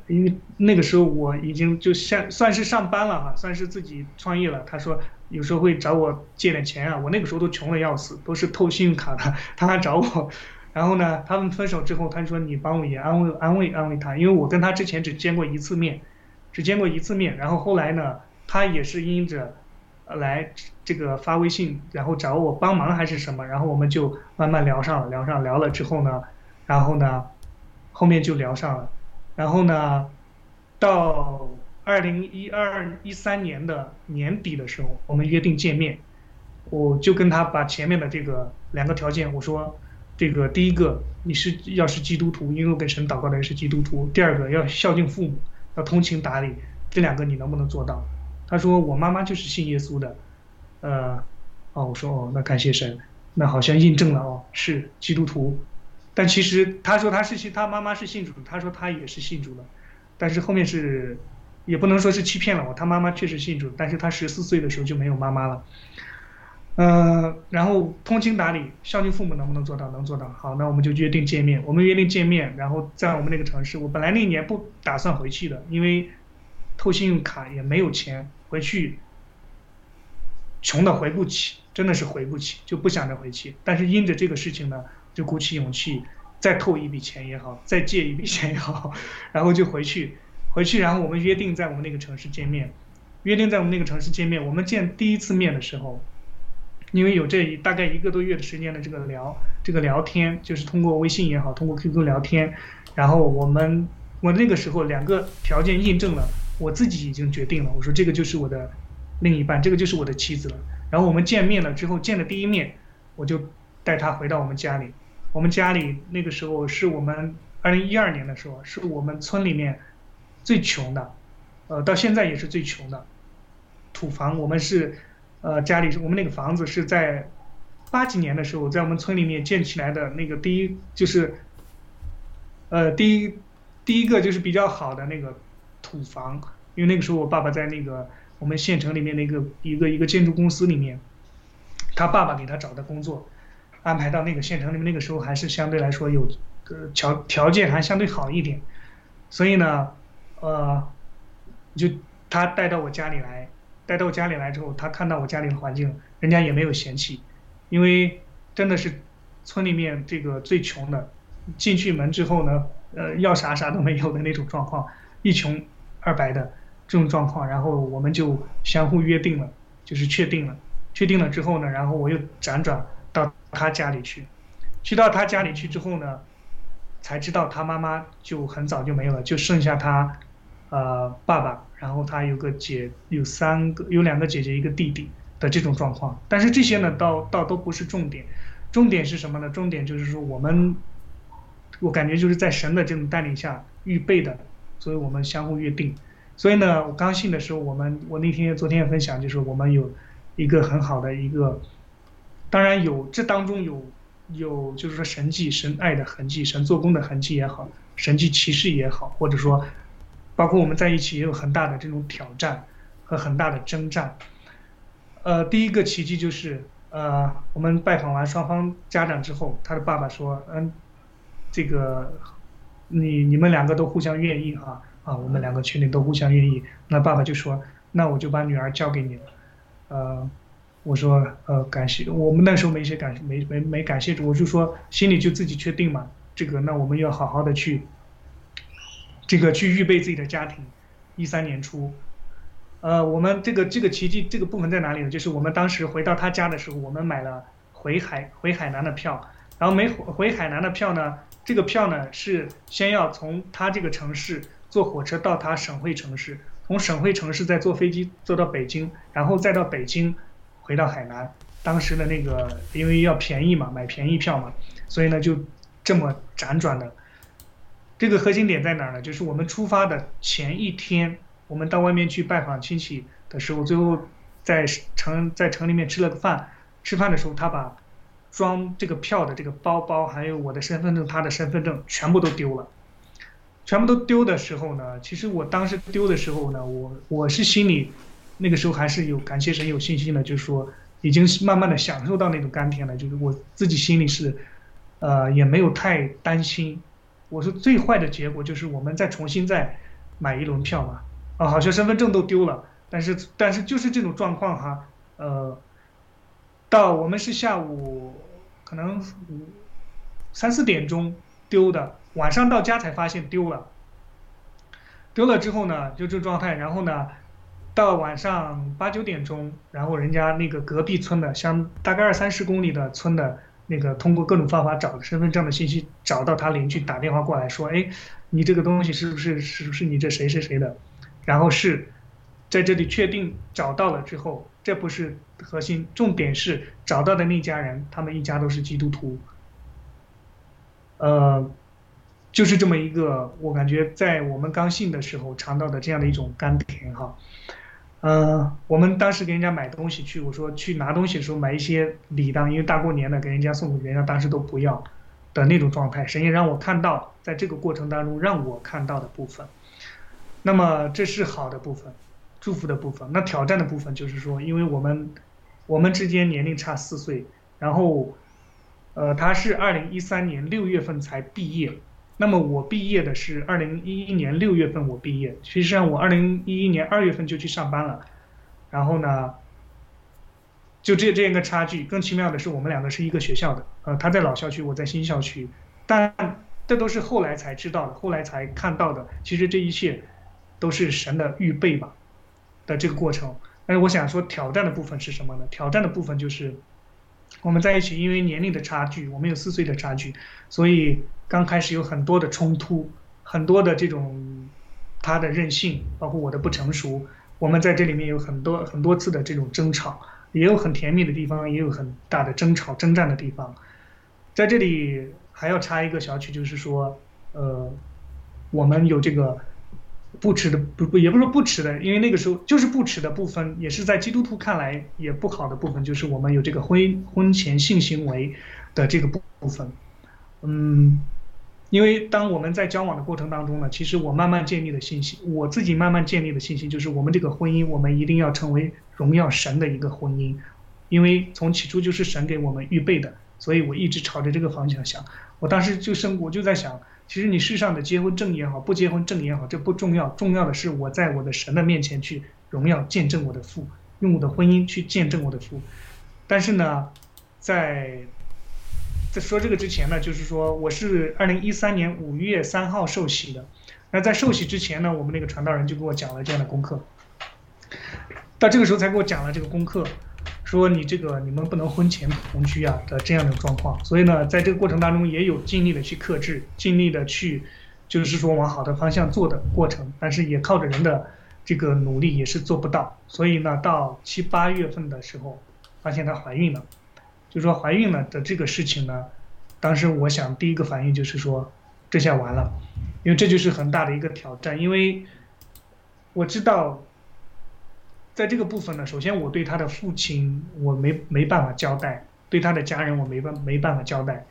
因为那个时候我已经就像算是上班了哈，算是自己创业了。他说有时候会找我借点钱啊，我那个时候都穷的要死，都是透信用卡的，(laughs) 他还找我。然后呢，他们分手之后，他说你帮我也安慰安慰安慰他，因为我跟他之前只见过一次面，只见过一次面。然后后来呢，他也是因着。来这个发微信，然后找我帮忙还是什么，然后我们就慢慢聊上了，聊上聊了之后呢，然后呢，后面就聊上了，然后呢，到二零一二一三年的年底的时候，我们约定见面，我就跟他把前面的这个两个条件，我说，这个第一个你是要是基督徒，因为我跟神祷告的人是基督徒，第二个要孝敬父母，要通情达理，这两个你能不能做到？他说我妈妈就是信耶稣的，呃，哦，我说哦，那感谢神，那好像印证了哦，是基督徒，但其实他说他是信，他妈妈是信主的，他说他也是信主的，但是后面是，也不能说是欺骗了我，他妈妈确实信主，但是他十四岁的时候就没有妈妈了，呃，然后通情达理，孝敬父母能不能做到？能做到，好，那我们就约定见面，我们约定见面，然后在我们那个城市，我本来那一年不打算回去的，因为透信用卡也没有钱。回去，穷的回不起，真的是回不起，就不想着回去。但是因着这个事情呢，就鼓起勇气，再透一笔钱也好，再借一笔钱也好，(laughs) 然后就回去。回去，然后我们约定在我们那个城市见面。约定在我们那个城市见面。我们见第一次面的时候，因为有这一大概一个多月的时间的这个聊，这个聊天，就是通过微信也好，通过 QQ 聊天。然后我们，我那个时候两个条件印证了。我自己已经决定了，我说这个就是我的另一半，这个就是我的妻子了。然后我们见面了之后，见了第一面，我就带她回到我们家里。我们家里那个时候是我们二零一二年的时候，是我们村里面最穷的，呃，到现在也是最穷的。土房，我们是呃家里我们那个房子是在八几年的时候在我们村里面建起来的那个第一就是呃第一第一个就是比较好的那个土房，因为那个时候我爸爸在那个我们县城里面那个一个一个建筑公司里面，他爸爸给他找的工作，安排到那个县城里面，那个时候还是相对来说有呃条条件还相对好一点，所以呢，呃，就他带到我家里来，带到我家里来之后，他看到我家里的环境，人家也没有嫌弃，因为真的是村里面这个最穷的，进去门之后呢，呃，要啥啥都没有的那种状况，一穷二白的这种状况，然后我们就相互约定了，就是确定了，确定了之后呢，然后我又辗转到他家里去，去到他家里去之后呢，才知道他妈妈就很早就没有了，就剩下他，呃，爸爸，然后他有个姐，有三个，有两个姐姐，一个弟弟的这种状况。但是这些呢，倒倒都不是重点，重点是什么呢？重点就是说我们，我感觉就是在神的这种带领下预备的，所以我们相互约定。所以呢，我刚信的时候，我们我那天昨天也分享，就是我们有一个很好的一个，当然有这当中有有就是说神迹、神爱的痕迹、神做工的痕迹也好，神迹骑士也好，或者说包括我们在一起也有很大的这种挑战和很大的征战。呃，第一个奇迹就是呃，我们拜访完双方家长之后，他的爸爸说，嗯，这个你你们两个都互相愿意啊啊，我们两个确定都互相愿意。那爸爸就说，那我就把女儿交给你了。呃，我说呃感谢，我们那时候没写感没没没感谢主，我就说心里就自己确定嘛，这个那我们要好好的去这个去预备自己的家庭。一三年初，呃，我们这个这个奇迹这个部分在哪里呢？就是我们当时回到他家的时候，我们买了回海回海南的票，然后没回回海南的票呢，这个票呢是先要从他这个城市坐火车到他省会城市，从省会城市再坐飞机坐到北京，然后再到北京回到海南。当时的那个因为要便宜嘛，买便宜票嘛，所以呢就这么辗转的。这个核心点在哪儿呢？就是我们出发的前一天，我们到外面去拜访亲戚的时候，最后在城在城里面吃了个饭。吃饭的时候，他把装这个票的这个包包，还有我的身份证、他的身份证全部都丢了。全部都丢的时候呢，其实我当时丢的时候呢，我我是心里那个时候还是有感谢神、有信心的，就是说已经慢慢的享受到那种甘甜了，就是我自己心里是，呃，也没有太担心。我说最坏的结果就是我们再重新再买一轮票嘛，啊，好像身份证都丢了，但是但是就是这种状况哈，呃，到我们是下午可能三四点钟丢的，晚上到家才发现丢了，丢了之后呢，就这状态，然后呢，到晚上八九点钟，然后人家那个隔壁村的，像大概二三十公里的村的。那个通过各种方法找身份证的信息，找到他邻居打电话过来说：“哎，你这个东西是不是是不是你这谁谁谁的？”然后是在这里确定找到了之后，这不是核心，重点是找到的那家人，他们一家都是基督徒。呃，就是这么一个，我感觉在我们刚信的时候尝到的这样的一种甘甜哈。呃，我们当时给人家买东西去，我说去拿东西的时候买一些礼当，因为大过年的给人家送，人家当时都不要的那种状态。神也让我看到，在这个过程当中让我看到的部分。那么这是好的部分，祝福的部分。那挑战的部分就是说，因为我们我们之间年龄差四岁，然后呃，他是二零一三年六月份才毕业。那么我毕业的是二零一一年六月份，我毕业。实际上我二零一一年二月份就去上班了，然后呢，就这这样一个差距。更奇妙的是，我们两个是一个学校的，呃，他在老校区，我在新校区，但这都是后来才知道的，后来才看到的。其实这一切都是神的预备吧的这个过程。但是我想说，挑战的部分是什么呢？挑战的部分就是我们在一起，因为年龄的差距，我们有四岁的差距，所以。刚开始有很多的冲突，很多的这种他的任性，包括我的不成熟，我们在这里面有很多很多次的这种争吵，也有很甜蜜的地方，也有很大的争吵征战的地方。在这里还要插一个小曲，就是说，呃，我们有这个不耻的不不也不是说不耻的，因为那个时候就是不耻的部分，也是在基督徒看来也不好的部分，就是我们有这个婚婚前性行为的这个部部分。嗯，因为当我们在交往的过程当中呢，其实我慢慢建立的信心，我自己慢慢建立的信心就是我们这个婚姻，我们一定要成为荣耀神的一个婚姻，因为从起初就是神给我们预备的，所以我一直朝着这个方向想。我当时就生我就在想，其实你世上的结婚证也好，不结婚证也好，这不重要，重要的是我在我的神的面前去荣耀见证我的父，用我的婚姻去见证我的父。但是呢，在在说这个之前呢，就是说我是二零一三年五月三号受洗的。那在受洗之前呢，我们那个传道人就给我讲了这样的功课。到这个时候才给我讲了这个功课，说你这个你们不能婚前同居啊的这样的状况。所以呢，在这个过程当中也有尽力的去克制，尽力的去，就是说往好的方向做的过程。但是也靠着人的这个努力也是做不到。所以呢，到七八月份的时候，发现她怀孕了。就说怀孕了的这个事情呢，当时我想第一个反应就是说，这下完了，因为这就是很大的一个挑战。因为我知道，在这个部分呢，首先我对他的父亲我没没办法交代，对他的家人我没办没办法交代。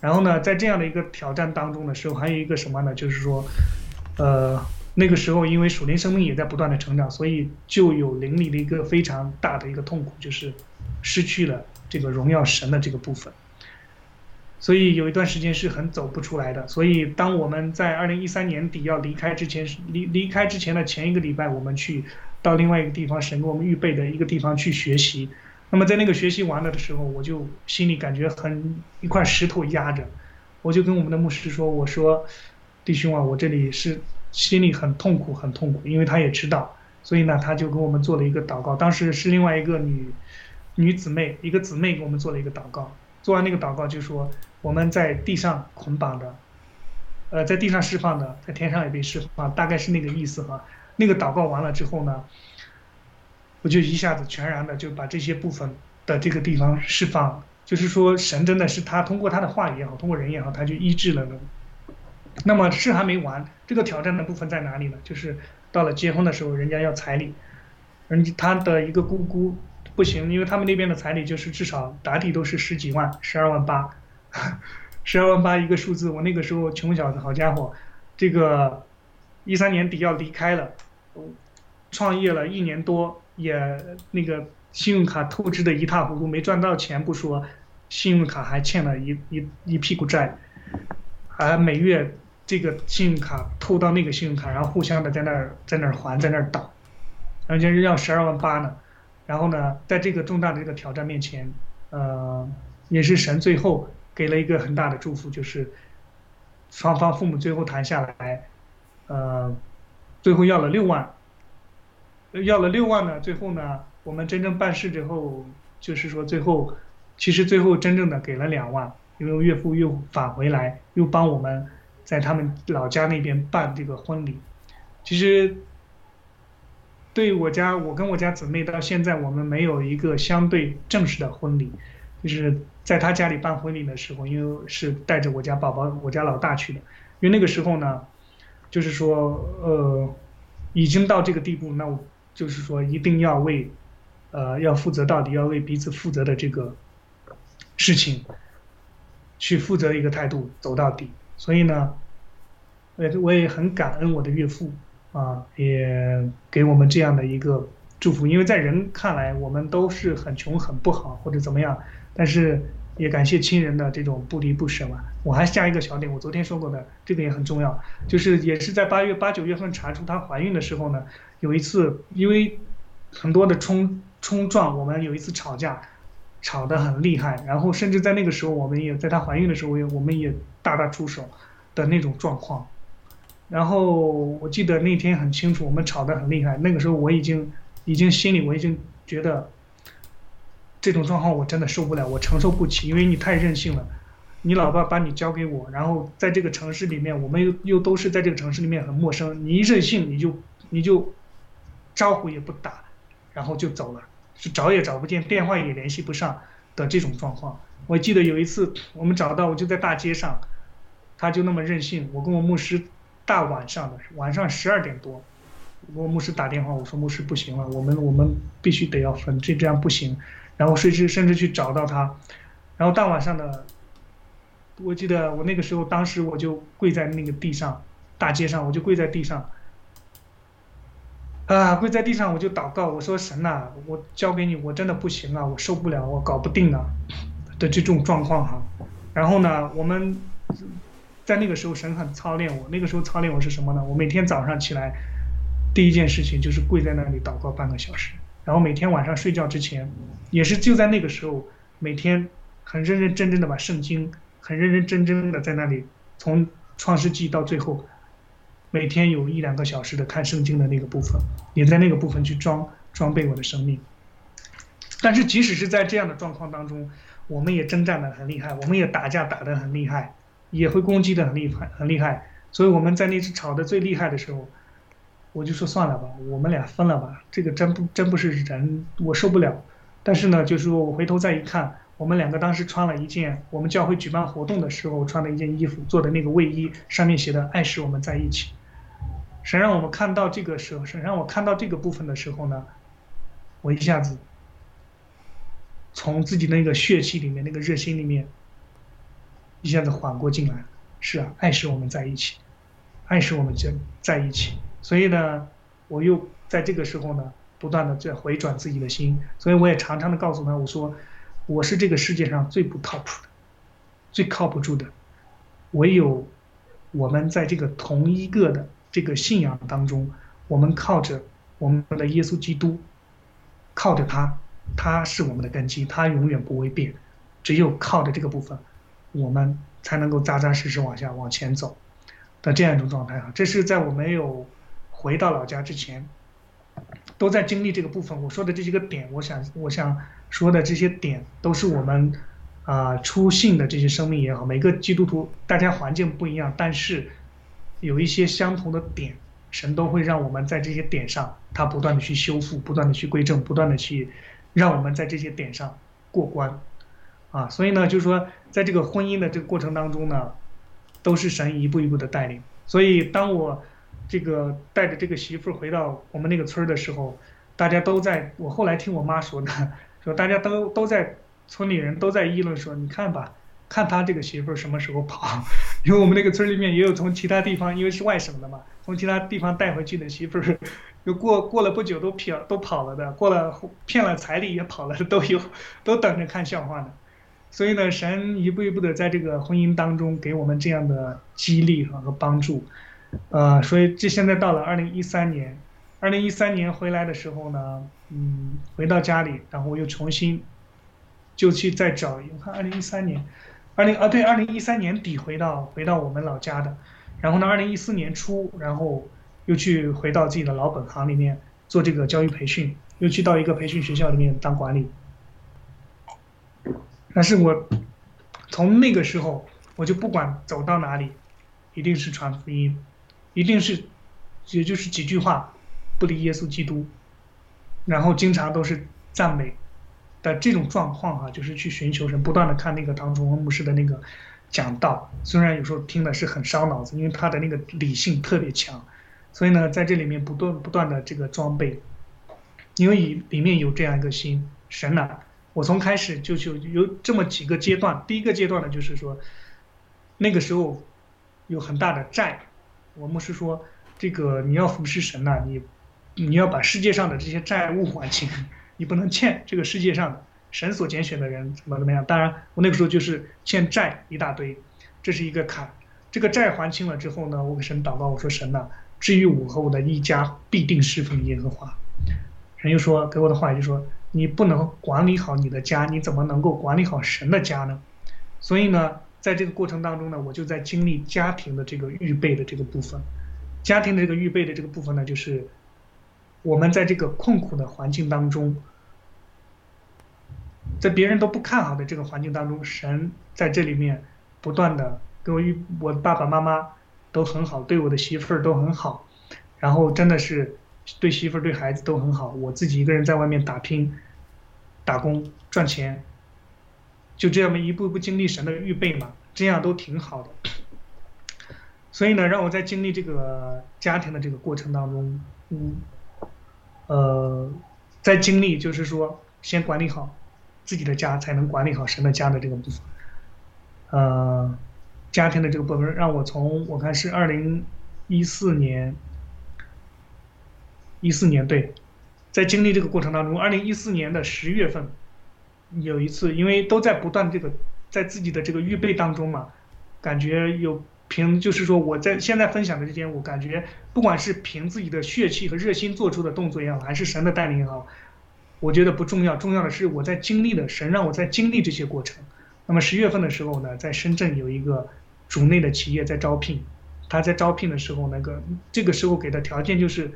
然后呢，在这样的一个挑战当中的时候，还有一个什么呢？就是说，呃，那个时候因为属灵生命也在不断的成长，所以就有灵里的一个非常大的一个痛苦，就是失去了。这个荣耀神的这个部分，所以有一段时间是很走不出来的。所以当我们在二零一三年底要离开之前，离离开之前的前一个礼拜，我们去到另外一个地方，神给我们预备的一个地方去学习。那么在那个学习完了的时候，我就心里感觉很一块石头压着，我就跟我们的牧师说：“我说弟兄啊，我这里是心里很痛苦，很痛苦，因为他也知道，所以呢，他就给我们做了一个祷告。当时是另外一个女。”女姊妹，一个姊妹给我们做了一个祷告。做完那个祷告，就说我们在地上捆绑的，呃，在地上释放的，在天上也被释放，大概是那个意思哈。那个祷告完了之后呢，我就一下子全然的就把这些部分的这个地方释放。就是说，神真的是他通过他的话语也好，通过人也好，他就医治了。那么事还没完，这个挑战的部分在哪里呢？就是到了结婚的时候，人家要彩礼，人他的一个姑姑。不行，因为他们那边的彩礼就是至少打底都是十几万，十二万八，十二万八一个数字。我那个时候穷小子，好家伙，这个一三年底要离开了，创业了一年多，也那个信用卡透支的一塌糊涂，没赚到钱不说，信用卡还欠了一一一屁股债，还每月这个信用卡透到那个信用卡，然后互相的在那儿在那儿还，在那儿倒，人家要十二万八呢。然后呢，在这个重大的这个挑战面前，呃，也是神最后给了一个很大的祝福，就是双方父母最后谈下来，呃，最后要了六万，要了六万呢，最后呢，我们真正办事之后，就是说最后，其实最后真正的给了两万，因为岳父又返回来，又帮我们在他们老家那边办这个婚礼，其实。对我家，我跟我家姊妹到现在，我们没有一个相对正式的婚礼，就是在他家里办婚礼的时候，因为是带着我家宝宝，我家老大去的。因为那个时候呢，就是说，呃，已经到这个地步，那我就是说一定要为，呃，要负责到底，要为彼此负责的这个事情，去负责一个态度走到底。所以呢，呃，我也很感恩我的岳父。啊，也给我们这样的一个祝福，因为在人看来，我们都是很穷、很不好或者怎么样，但是也感谢亲人的这种不离不舍嘛。我还加一个小点，我昨天说过的，这个也很重要，就是也是在八月八九月份查出她怀孕的时候呢，有一次因为很多的冲冲撞，我们有一次吵架，吵得很厉害，然后甚至在那个时候，我们也在她怀孕的时候，也我们也大打出手的那种状况。然后我记得那天很清楚，我们吵得很厉害。那个时候我已经，已经心里我已经觉得，这种状况我真的受不了，我承受不起，因为你太任性了。你老爸把你交给我，然后在这个城市里面，我们又又都是在这个城市里面很陌生。你一任性，你就你就招呼也不打，然后就走了，是找也找不见，电话也联系不上的这种状况。我记得有一次我们找到，我就在大街上，他就那么任性，我跟我牧师。大晚上的晚上十二点多，我牧师打电话，我说牧师不行了，我们我们必须得要分，这这样不行。然后甚至甚至去找到他，然后大晚上的，我记得我那个时候当时我就跪在那个地上，大街上我就跪在地上，啊，跪在地上我就祷告，我说神呐、我交给你，我真的不行了，我受不了，我搞不定了的这种状况哈。然后呢，我们在那个时候神很操练我，那个时候操练我是什么呢？我每天早上起来，第一件事情就是跪在那里祷告半个小时，然后每天晚上睡觉之前，也是就在那个时候，每天很认认真真的把圣经，很认认真真的在那里从创世纪到最后，每天有一两个小时的看圣经的那个部分，也在那个部分去装装备我的生命。但是即使是在这样的状况当中，我们也征战的很厉害，我们也打架打得很厉害，也会攻击的很厉害很厉害。所以我们在那次吵得最厉害的时候，我就说算了吧，我们俩分了吧，这个真不真不是人，我受不了。但是呢，就是说我回头再一看，我们两个当时穿了一件我们教会举办活动的时候穿的一件衣服，做的那个卫衣，上面写的“爱使我们在一起”。神让我们看到这个时候，神让我看到这个部分的时候呢，我一下子从自己那个血气里面、那个热心里面，一下子缓过劲来。是啊，爱使我们在一起，爱使我们在在一起。所以呢，我又在这个时候呢，不断的在回转自己的心。所以我也常常的告诉他，我说我是这个世界上最不靠谱的，最靠不住的。唯有我们在这个同一个的这个信仰当中，我们靠着我们的耶稣基督，靠着他，他是我们的根基，他永远不会变。只有靠着这个部分，我们才能够扎扎实实往下往前走的这样一种状态啊。这是在我没有回到老家之前，都在经历这个部分。我说的这些个点，我想我想说的这些点，都是我们啊、出信的这些生命也好，每个基督徒大家环境不一样，但是有一些相同的点，神都会让我们在这些点上，他不断的去修复，不断的去归正，不断的去让我们在这些点上过关。啊，所以呢，就是说，在这个婚姻的这个过程当中呢，都是神一步一步的带领。所以，当我这个带着这个媳妇回到我们那个村的时候，大家都在，我后来听我妈说的，说大家都都在村里人都在议论说，你看吧，看他这个媳妇什么时候跑，(laughs) 因为我们那个村里面也有从其他地方，因为是外省的嘛，从其他地方带回去的媳妇儿，就过过了不久都撇都跑了的，过了骗了彩礼也跑了的都有，都等着看笑话呢。所以呢，神一步一步的在这个婚姻当中给我们这样的激励和和帮助，呃，所以这现在到了二零一三年，二零一三年回来的时候呢，嗯，回到家里，然后我又重新就去再找，我看二零一三年，二零啊对，二零一三年底回到回到我们老家的，然后呢，二零一四年初，然后又去回到自己的老本行里面做这个教育培训，又去到一个培训学校里面当管理。但是我从那个时候，我就不管走到哪里，一定是传福音，一定是，也就是几句话，不离耶稣基督，然后经常都是赞美。的这种状况哈、就是去寻求神，不断的看那个唐崇文牧师的那个讲道，虽然有时候听的是很烧脑子，因为他的那个理性特别强，所以呢，在这里面不断不断的这个装备，因为里里面有这样一个心，神呐、我从开始就就有这么几个阶段。第一个阶段呢，就是说，那个时候有很大的债，我们是说，这个你要服侍神呐、你你要把世界上的这些债务还清，(laughs) 你不能欠这个世界上的神所拣选的人怎么怎么样。当然，我那个时候就是欠债一大堆，这是一个坎。这个债还清了之后呢，我给神祷告，我说神呐、至于我和我的一家，必定侍奉耶和华。神又说给我的话就说，你不能管理好你的家，你怎么能够管理好神的家呢？所以呢，在这个过程当中呢，我就在经历家庭的这个预备的这个部分。家庭的这个预备的这个部分呢，就是我们在这个困苦的环境当中，在别人都不看好的这个环境当中，神在这里面不断的给我预，我爸爸妈妈都很好，对我的媳妇儿都很好，然后真的是对媳妇儿对孩子都很好，我自己一个人在外面打拼、打工赚钱，就这样一步一步经历神的预备嘛，这样都挺好的。所以呢，让我在经历这个家庭的这个过程当中，嗯，呃，在经历就是说，先管理好自己的家，才能管理好神的家的这个部分。呃，家庭的这个部分，让我从我看是二零一四年，一四年对，在经历这个过程当中，二零一四年的十月份，有一次，因为都在不断这个在自己的这个预备当中嘛，感觉有凭就是说我在现在分享的这些，我感觉不管是凭自己的血气和热心做出的动作也好，还是神的带领也好，我觉得不重要，重要的是我在经历的神让我在经历这些过程。那么十月份的时候呢，在深圳有一个主内的企业在招聘，他在招聘的时候，那个这个时候给的条件就是：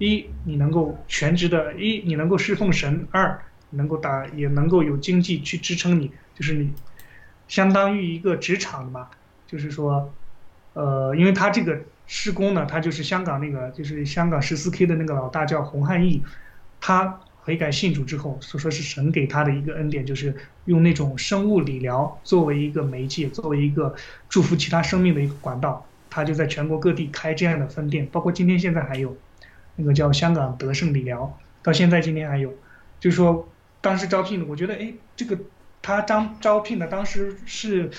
一，你能够全职的；一，你能够侍奉神；二，能够打也能够有经济去支撑你，就是你相当于一个职场嘛，就是说，呃，因为他这个施工呢，他就是香港那个就是香港十四 K 的那个老大叫洪汉义，他。悔改信主之后，所说是神给他的一个恩典，就是用那种生物理疗作为一个媒介，作为一个祝福其他生命的一个管道。他就在全国各地开这样的分店，包括今天现在还有，那个叫香港德胜理疗，到现在今天还有。就是说，当时招聘的，我觉得，哎，这个他招招聘的当时是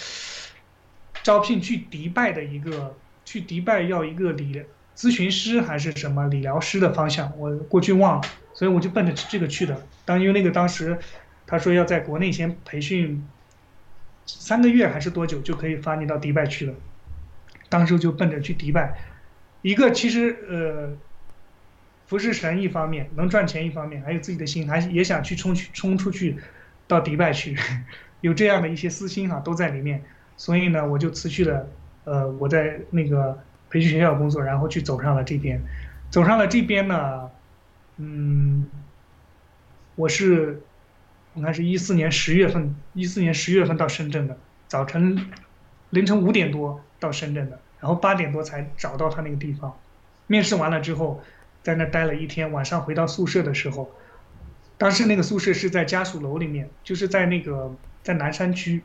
招聘去迪拜的一个，去迪拜要一个理咨询师还是什么理疗师的方向，我过去忘了。所以我就奔着这个去的。当因为那个当时，他说要在国内先培训三个月还是多久就可以发你到迪拜去了。当时就奔着去迪拜，一个其实呃，服侍神一方面能赚钱一方面，还有自己的心，还也想去冲去冲出去到迪拜去，(laughs) 有这样的一些私心哈都在里面。所以呢，我就辞去了呃我在那个培训学校工作，然后去走上了这边，走上了这边呢。嗯，我是，我看是一四年十月份，一四年十月份到深圳的，早晨凌晨五点多到深圳的，然后八点多才找到他那个地方。面试完了之后，在那待了一天，晚上回到宿舍的时候，当时那个宿舍是在家属楼里面，就是在那个在南山区，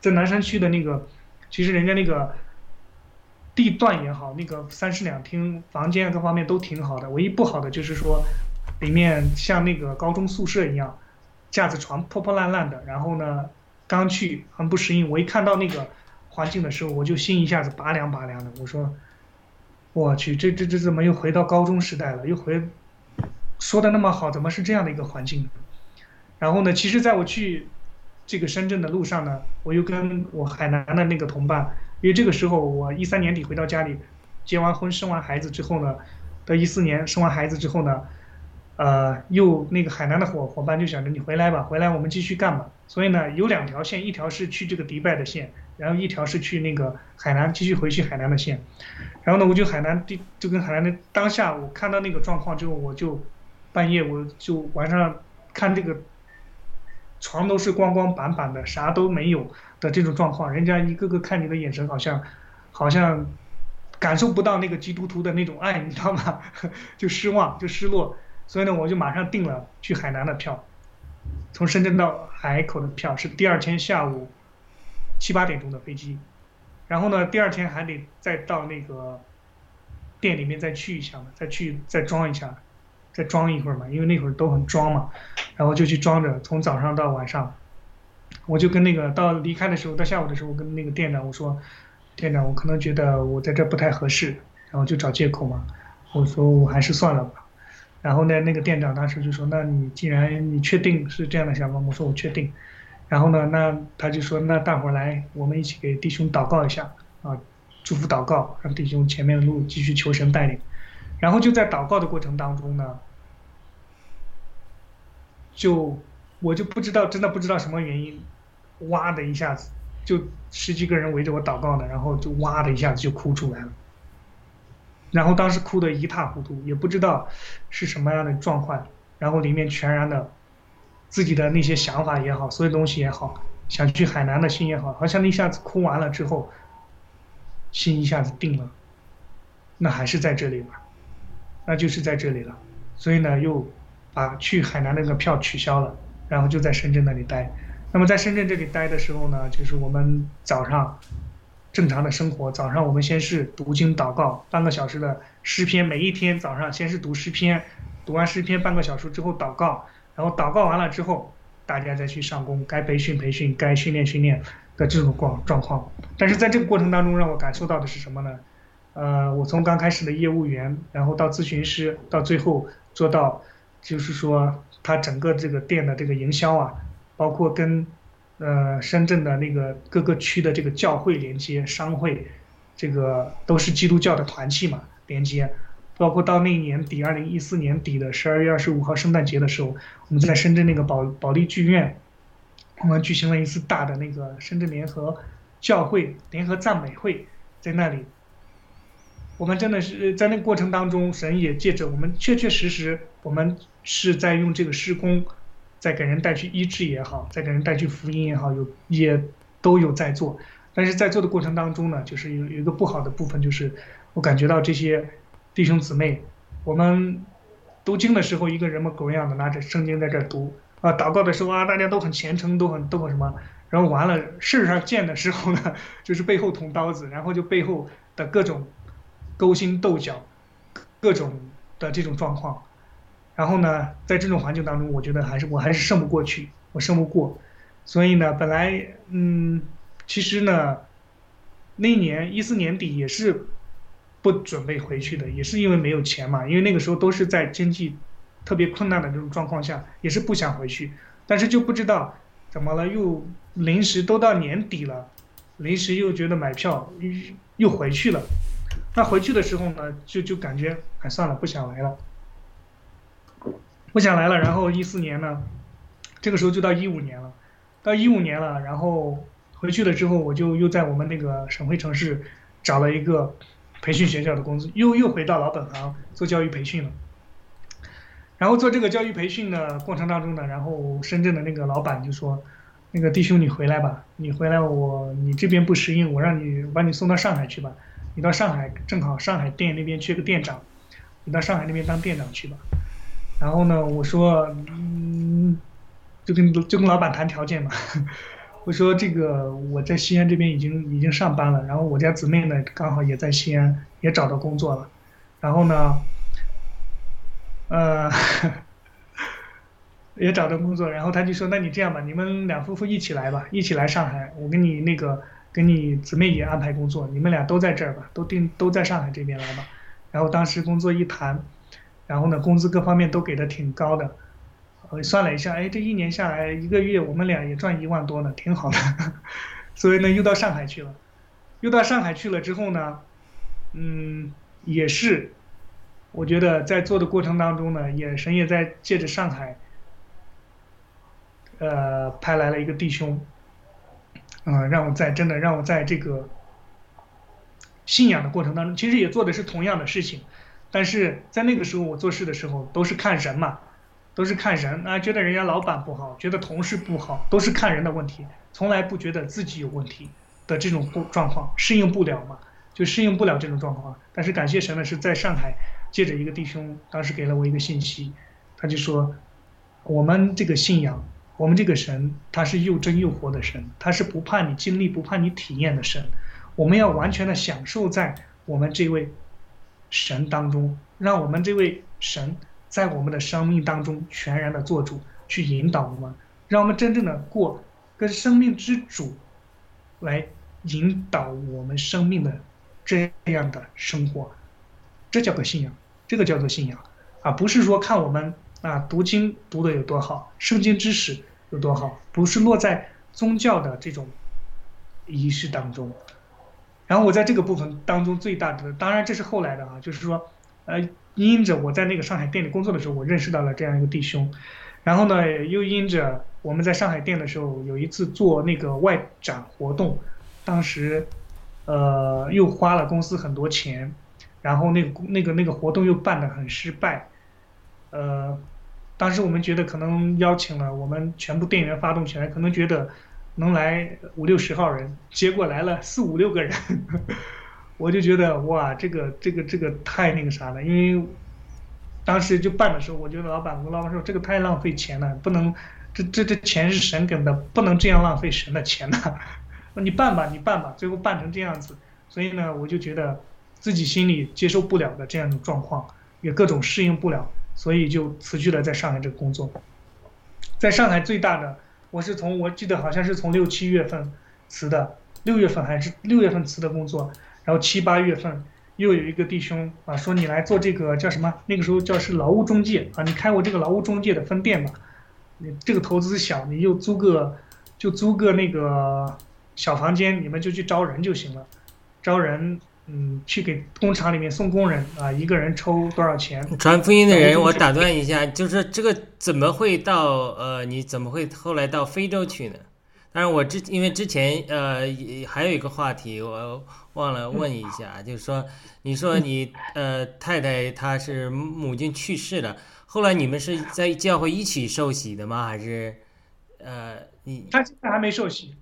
在南山区的那个，其实人家那个。地段也好，那个三室两厅房间各方面都挺好的，唯一不好的就是说，里面像那个高中宿舍一样，架子床破破烂烂的。然后呢，刚去很不适应，我一看到那个环境的时候，我就心一下子拔凉拔凉的。我说，我去，这这这怎么又回到高中时代了？又回，说的那么好，怎么是这样的一个环境呢？然后呢，其实在我去这个深圳的路上呢，我又跟我海南的那个同伴。因为这个时候，我一三年底回到家里，结完婚、生完孩子之后呢，到一四年生完孩子之后呢，呃，又那个海南的伙伙伴就想着你回来吧，回来我们继续干吧。所以呢，有两条线，一条是去这个迪拜的线，然后一条是去那个海南继续回去海南的线。然后呢，我就海南地就跟海南的当下，我看到那个状况之后，我就半夜我就晚上看这个床都是光光板板的，啥都没有。的这种状况，人家一个个看你的眼神，好像，好像感受不到那个基督徒的那种爱，你知道吗？(laughs) 就失望，就失落。所以呢，我就马上订了去海南的票，从深圳到海口的票是第二天下午七八点钟的飞机。然后呢，第二天还得再到那个店里面再去一下嘛，再去再装一下，再装一会儿嘛，因为那会儿都很装嘛。然后就去装着，从早上到晚上。我就跟那个到离开的时候，到下午的时候，跟那个店长我说：“店长，我可能觉得我在这不太合适，然后就找借口嘛。我说我还是算了吧。然后呢，那个店长当时就说：那你既然你确定是这样的想法，我说我确定。然后呢，那他就说：那大伙儿来，我们一起给弟兄祷告一下啊，祝福祷告，让弟兄前面的路继续求神带领。然后就在祷告的过程当中呢，就。我就不知道，真的不知道什么原因，哇的一下子，就十几个人围着我祷告呢，然后就哇的一下子就哭出来了。然后当时哭得一塌糊涂，也不知道是什么样的状况，然后里面全然的自己的那些想法也好，所有东西也好，想去海南的心也好，好像一下子哭完了之后，心一下子定了，那还是在这里吧，那就是在这里了，所以呢，又把去海南那个票取消了。然后就在深圳那里待，那么在深圳这里待的时候呢，就是我们早上正常的生活。早上我们先是读经祷告，半个小时的诗篇，每一天早上先是读诗篇，读完诗篇半个小时之后祷告，然后祷告完了之后，大家再去上工，该培训培训，该训练训练的这种状状况。但是在这个过程当中，让我感受到的是什么呢？呃，我从刚开始的业务员，然后到咨询师，到最后做到，就是说他整个这个店的这个营销啊，包括跟呃深圳的那个各个区的这个教会连接、商会，这个都是基督教的团契嘛连接，包括到那年底，二零一四年底的十二月二十五号圣诞节的时候，我们在深圳那个保保利剧院，我们举行了一次大的那个深圳联合教会联合赞美会，在那里。我们真的是在那个过程当中，神也借着我们确确实实，我们是在用这个施工，在给人带去医治也好，在给人带去福音也好，有也都有在做。但是在做的过程当中呢，就是有有一个不好的部分，就是我感觉到这些弟兄姊妹，我们读经的时候，一个人模狗样的拿着圣经在这读啊，祷告的时候啊，大家都很虔诚，都很都很什么，然后完了事上见的时候呢，就是背后捅刀子，然后就背后的各种。勾心斗角，各种的这种状况，然后呢，在这种环境当中，我觉得还是我还是胜不过去，我胜不过，所以呢，本来嗯，其实呢，那年一四年底也是不准备回去的，也是因为没有钱嘛，因为那个时候都是在经济特别困难的这种状况下，也是不想回去，但是就不知道怎么了，又临时都到年底了，临时又觉得买票又又回去了。那回去的时候呢，就就感觉哎算了，不想来了，不想来了。然后一四年呢，这个时候就到一五年了，到一五年了，然后回去了之后，我就又在我们那个省会城市找了一个培训学校的工资，又又回到老本行做教育培训了。然后做这个教育培训的过程当中呢，然后深圳的那个老板就说：“那个弟兄你回来吧，你回来我你这边不适应，我让你把你送到上海去吧。”你到上海，正好上海店那边缺个店长，你到上海那边当店长去吧。然后呢，我说，嗯，就跟就跟老板谈条件嘛。我说这个我在西安这边已经已经上班了，然后我家姊妹呢刚好也在西安也找到工作了。然后呢，呃，(laughs) 也找到工作，然后他就说，那你这样吧，你们两夫妇一起来吧，一起来上海，我给你那个。给你姊妹也安排工作，你们俩都在这儿吧，都定都在上海这边来吧。然后当时工作一谈，然后呢，工资各方面都给的挺高的，我算了一下，哎，这一年下来一个月我们俩也赚一万多呢，挺好的。(laughs) 所以呢，又到上海去了，又到上海去了之后呢，嗯，也是，我觉得在做的过程当中呢，也神也在借着上海，呃，派来了一个弟兄。啊，让我在真的让我在这个信仰的过程当中，其实也做的是同样的事情，但是在那个时候我做事的时候都是看人嘛，都是看人啊，觉得人家老板不好，觉得同事不好，都是看人的问题，从来不觉得自己有问题的这种状况，适应不了嘛，就适应不了这种状况。但是感谢神的是，在上海借着一个弟兄，当时给了我一个信息，他就说，我们这个信仰。我们这个神，他是又真又活的神，他是不怕你经历、不怕你体验的神。我们要完全的享受在我们这位神当中，让我们这位神在我们的生命当中全然的做主，去引导我们，让我们真正的过跟生命之主来引导我们生命的这样的生活。这叫做信仰，这个叫做信仰，而不是说看我们。啊，读经读的有多好，圣经知识有多好，不是落在宗教的这种仪式当中。然后我在这个部分当中最大的，当然这是后来的啊，就是说，呃，因着我在那个上海店里工作的时候，我认识到了这样一个弟兄，然后呢，又因着我们在上海店的时候有一次做那个外展活动，当时，呃，又花了公司很多钱，然后那个那个那个活动又办得很失败，呃。当时我们觉得可能邀请了我们全部店员发动起来，可能觉得能来五六十号人，结果来了四五六个人，我就觉得哇，这个这个这个太那个啥了。因为当时就办的时候，我觉得老板我老板说这个太浪费钱了，不能，这这这钱是神给的，不能这样浪费神的钱呢。(laughs) 你办吧，你办吧，最后办成这样子，所以呢，我就觉得自己心里接受不了的这样一种状况，也各种适应不了，所以就辞去了在上海这个工作。在上海最大的，我是从我记得好像是从六七月份辞的，六月份还是六月份辞的工作，然后七八月份又有一个弟兄啊说你来做这个叫什么？那个时候叫是劳务中介啊，你开我这个劳务中介的分店吧，你这个投资小，你就租个就租个那个小房间，你们就去招人就行了，招人。嗯，去给工厂里面送工人啊，一个人抽多少钱？传福音的人，我打断一下，就是这个怎么会到呃，你怎么会后来到非洲去呢？当然，我之因为之前呃还有一个话题，我忘了问一下，(laughs) 就是说你说你呃太太她是母亲去世了，后来你们是在教会一起受洗的吗？还是呃你他现在还没受洗，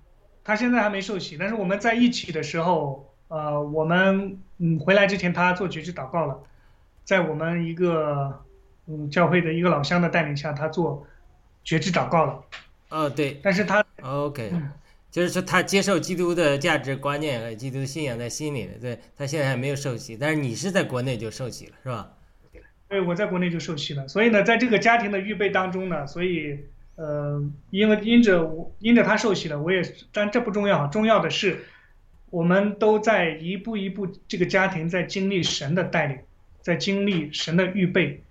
他现在还没受洗，但是我们在一起的时候，呃，我们嗯回来之前他做觉知祷告了，在我们一个嗯教会的一个老乡的带领下，他做绝知祷告了，哦对但是他 OK，嗯就是说他接受基督的价值观念和基督信仰在心里了，对他现在还没有受洗，但是你是在国内就受洗了，是吧？对，我在国内就受洗了，所以呢，在这个家庭的预备当中呢，所以呃，因为因着我因着他受洗了，我也，但这不重要，重要的是我们都在一步一步这个家庭在经历神的带领，在经历神的预备，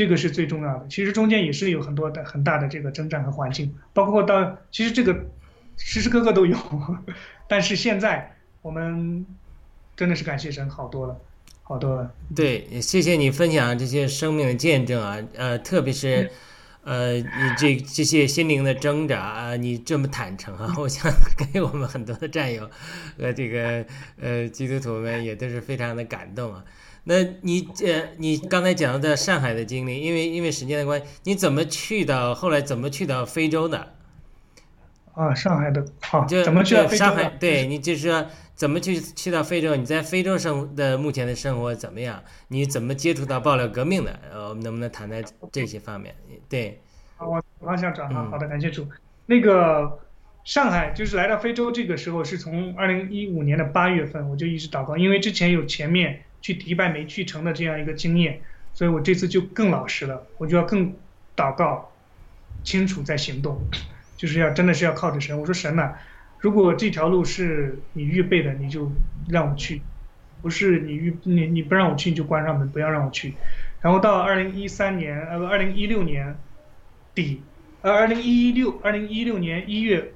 这个是最重要的。其实中间也是有很多的很大的这个征战和环境，包括到其实这个时时刻刻都有，(laughs) 但是现在我们真的是感谢神好多了，好多了。对，谢谢你分享这些生命的见证啊，呃，特别是，呃，你这这些心灵的挣扎啊，你这么坦诚啊，我想 (laughs) 给我们很多的战友呃这个呃基督徒们也都是非常的感动啊。那你呃，你刚才讲的在上海的经历，因为因为时间的关系，你怎么去到后来怎么去到非洲的？啊，上海的好，就怎么去上海非洲？？对你就是说怎么去去到非洲？你在非洲生的目前的生活怎么样？你怎么接触到爆料革命的？呃，我们能不能谈谈这些方面？对，好，往方向转哈。嗯好的，感谢主。那个上海就是来到非洲这个时候，是从二零一五年的八月份我就一直祷告，因为之前有前面去迪拜没去成的这样一个经验，所以我这次就更老实了，我就要更祷告清楚再行动，就是要真的是要靠着神。我说神呐、如果这条路是你预备的，你就让我去；不是你预你你不让我去，你就关上门，不要让我去。然后到二零一三年呃不二零一六年底，呃二零一六二零一六年一月，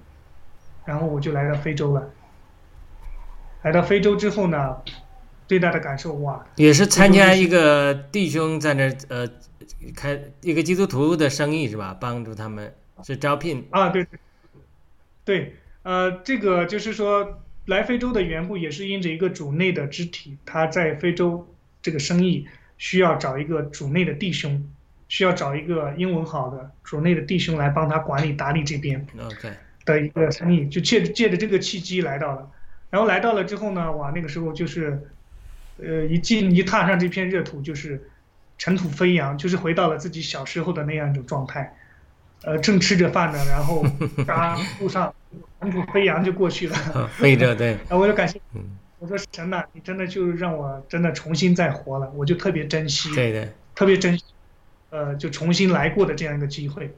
然后我就来到非洲了。来到非洲之后呢，最大的感受哇，也是参加一个弟兄在那呃开一个基督徒的生意是吧？帮助他们是招聘。啊，对对，对，呃，这个就是说，来非洲的缘故也是因着一个主内的肢体，他在非洲这个生意需要找一个主内的弟兄，需要找一个英文好的主内的弟兄来帮他管理打理这边 OK，的一个生意，就借着借着这个契机来到了，然后来到了之后呢，哇，那个时候就是，呃，一进一踏上这片热土，就是尘土飞扬，就是回到了自己小时候的那样一种状态。呃，正吃着饭呢，然后嘎 (laughs) 路上尘土飞扬就过去了。(laughs) 飞着 (laughs) 对，然后我就感谢嗯，我说神呐、你真的就让我真的重新再活了，我就特别珍惜，对对，特别珍惜，呃，就重新来过的这样一个机会。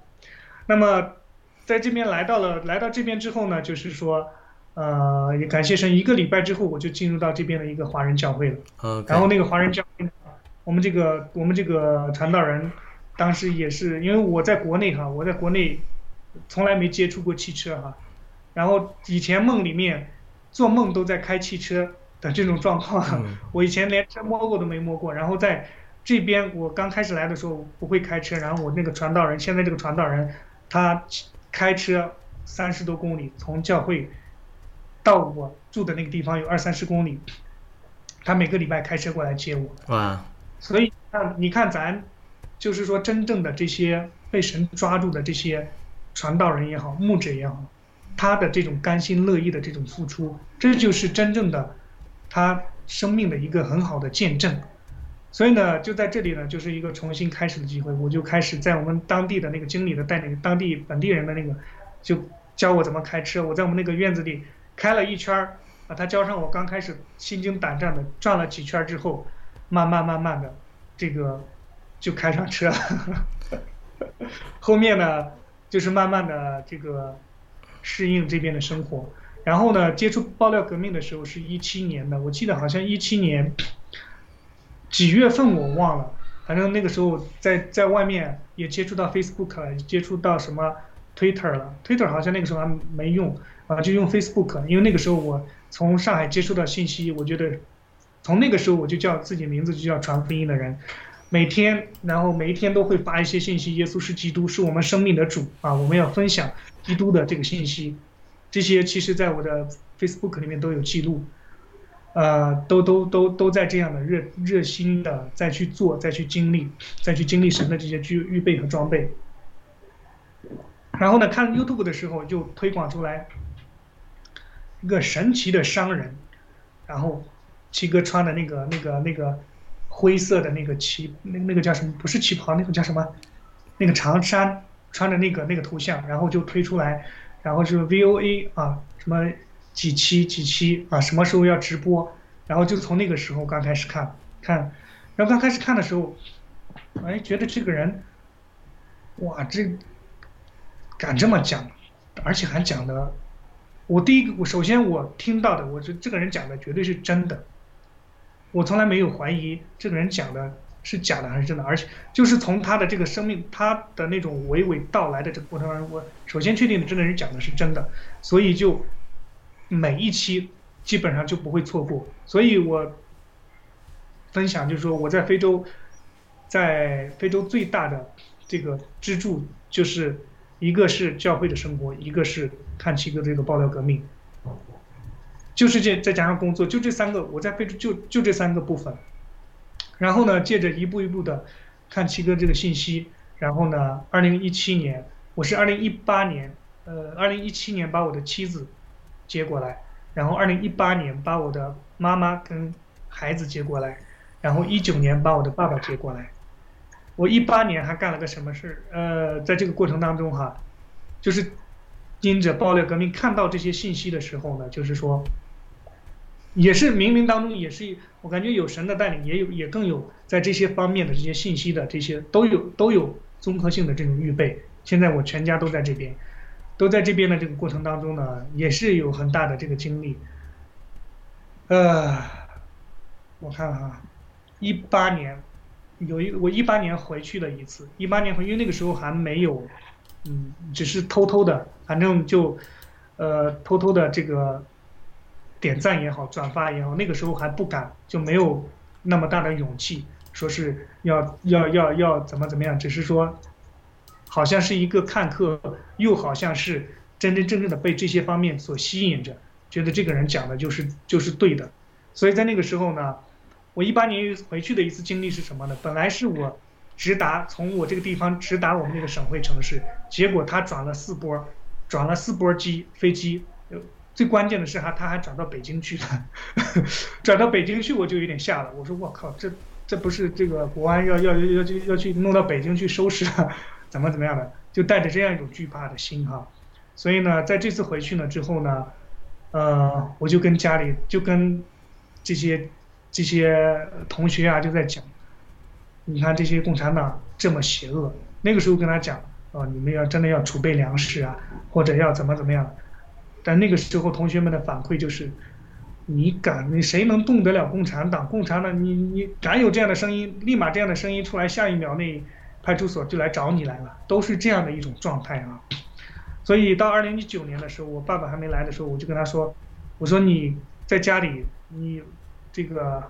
那么在这边来到了来到这边之后呢，就是说，呃，也感谢神，一个礼拜之后我就进入到这边的一个华人教会了。然后那个华人教会呢，我们这个我们这个传道人，当时也是因为我在国内哈，我在国内从来没接触过汽车哈，然后以前梦里面做梦都在开汽车的这种状况，嗯。我以前连车摸过都没摸过，然后在这边我刚开始来的时候不会开车，然后我那个传道人，现在这个传道人他开车三十多公里，从教会到我住的那个地方有二三十公里，他每个礼拜开车过来接我，哇，所以看，你看咱就是说真正的这些被神抓住的这些传道人也好，牧者也好，他的这种甘心乐意的这种付出，这就是真正的他生命的一个很好的见证。所以呢，就在这里呢，就是一个重新开始的机会。我就开始在我们当地的那个经理的带领，当地本地人的那个，就教我怎么开车。我在我们那个院子里开了一圈儿，把它交上我刚开始心惊胆战的转了几圈之后，慢慢慢慢的，这个就开上车了。(laughs) 后面呢，就是慢慢的这个适应这边的生活。然后呢，接触爆料革命的时候是一七年的，我记得好像一七年几月份我忘了，反正那个时候在在外面也接触到 Facebook，接触到什么 Twitter 了，Twitter 好像那个时候还没用啊，就用 Facebook，因为那个时候我从上海接触到信息，我觉得从那个时候我就叫自己名字就叫传福音的人，每天然后每一天都会发一些信息，耶稣是基督，是我们生命的主啊，我们要分享基督的这个信息。这些其实在我的 Facebook 里面都有记录，呃，都都都都在这样的热热心的再去做，再去经历，再去经历神的这些具预备和装备。然后呢，看 YouTube 的时候就推广出来一个神奇的商人，然后七哥穿的那个那个那个灰色的那个旗，那那个叫什么？不是旗袍，那个叫什么？那个长衫穿的那个那个头像，然后就推出来。然后是 VOA 啊，什么几期几期啊，什么时候要直播？然后就从那个时候刚开始看，看，然后刚开始看的时候，哎，觉得这个人，哇，这敢这么讲，而且还讲的，我第一个，我首先我听到的，我这这个人讲的绝对是真的，我从来没有怀疑这个人讲的。是假的还是真的？而且就是从他的这个生命，他的那种娓娓道来的这个过程当中，我首先确定的，这个人讲的是真的，所以就每一期基本上就不会错过。所以我分享就是说，我在非洲，在非洲最大的这个支柱，就是一个是教会的生活，一个是看七哥这个爆料革命，就是这再加上工作，就这三个，我在非洲就就这三个部分。然后呢，借着一步一步的看七哥这个信息，然后呢，二零一七年，我是二零一八年，呃，二零一七年把我的妻子接过来，然后二零一八年把我的妈妈跟孩子接过来，然后一九年把我的爸爸接过来。我一八年还干了个什么事儿？呃，在这个过程当中哈，就是盯着爆料革命看到这些信息的时候呢，就是说。也是冥冥当中，也是我感觉有神的带领，也有也更有在这些方面的这些信息的这些都有都有综合性的这种预备。现在我全家都在这边，都在这边的这个过程当中呢，也是有很大的这个经历。呃，我看哈，一八年有一我一八年回去了一次，一八年回因为那个时候还没有，嗯，只是偷偷的，反正就呃偷偷的这个。点赞也好，转发也好，那个时候还不敢，就没有那么大的勇气，说是要要要要怎么怎么样，只是说，好像是一个看客，又好像是真真正正的被这些方面所吸引着，觉得这个人讲的就是就是对的，所以在那个时候呢，我一八年回去的一次经历是什么呢？本来是我直达从我这个地方直达我们那个省会城市，结果他转了四波，转了四波机飞机。最关键的是哈，他还转到北京去了，(laughs) 转到北京去我就有点吓了。我说我靠，这这不是这个国安要要要要去要去弄到北京去收拾，怎么怎么样的？就带着这样一种惧怕的心哈。所以呢，在这次回去呢之后呢，呃，我就跟家里就跟这些这些同学啊就在讲，你看这些共产党这么邪恶，那个时候跟他讲啊，你们要真的要储备粮食啊，或者要怎么怎么样。但那个时候，同学们的反馈就是：你敢，你谁能动得了共产党？共产党，你你敢有这样的声音，立马这样的声音出来，下一秒那派出所就来找你来了，都是这样的一种状态啊。所以到二零一九年的时候，我爸爸还没来的时候，我就跟他说：“我说你在家里，你这个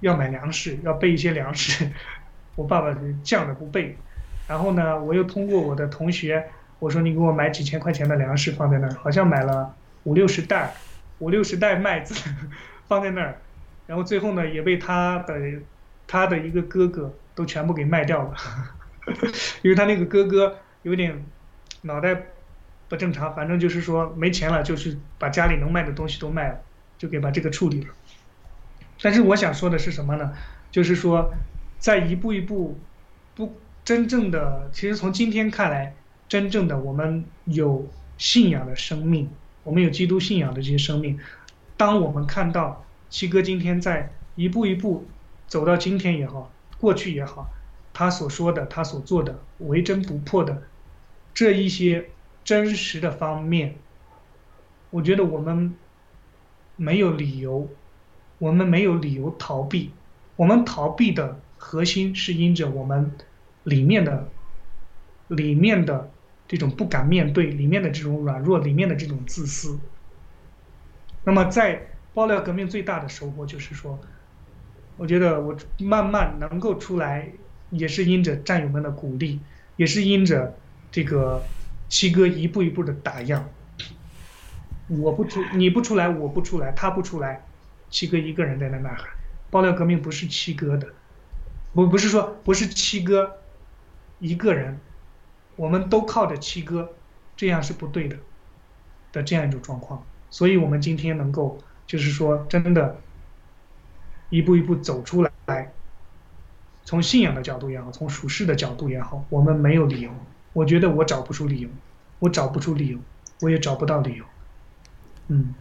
要买粮食，要备一些粮食。(laughs) ”我爸爸犟着不备。然后呢，我又通过我的同学。我说你给我买几千块钱的粮食放在那儿，好像买了五六十袋，五六十袋麦子 (laughs) 放在那儿，然后最后呢也被他的他的一个哥哥都全部给卖掉了，(laughs) 因为他那个哥哥有点脑袋不正常，反正就是说没钱了，就是把家里能卖的东西都卖了，就给把这个处理了。但是我想说的是什么呢？就是说在一步一步不真正的，其实从今天看来。真正的我们有信仰的生命，我们有基督信仰的这些生命，当我们看到七哥今天在一步一步走到今天也好，过去也好，他所说的，他所做的，为真不破的这一些真实的方面，我觉得我们没有理由，我们没有理由逃避。我们逃避的核心是因着我们里面的、里面的这种不敢面对，里面的这种软弱，里面的这种自私。那么，在爆料革命最大的收获就是说，我觉得我慢慢能够出来，也是因着战友们的鼓励，也是因着这个七哥一步一步的打样。我不出，你不出来，我不出来，他不出来，七哥一个人在那呐喊。爆料革命不是七哥的，不不是说不是七哥一个人，我们都靠着七哥，这样是不对的的这样一种状况。所以我们今天能够就是说真的，一步一步走出来，从信仰的角度也好，从属世的角度也好，我们没有理由。我觉得我找不出理由，我找不出理由，我也找不到理由。嗯。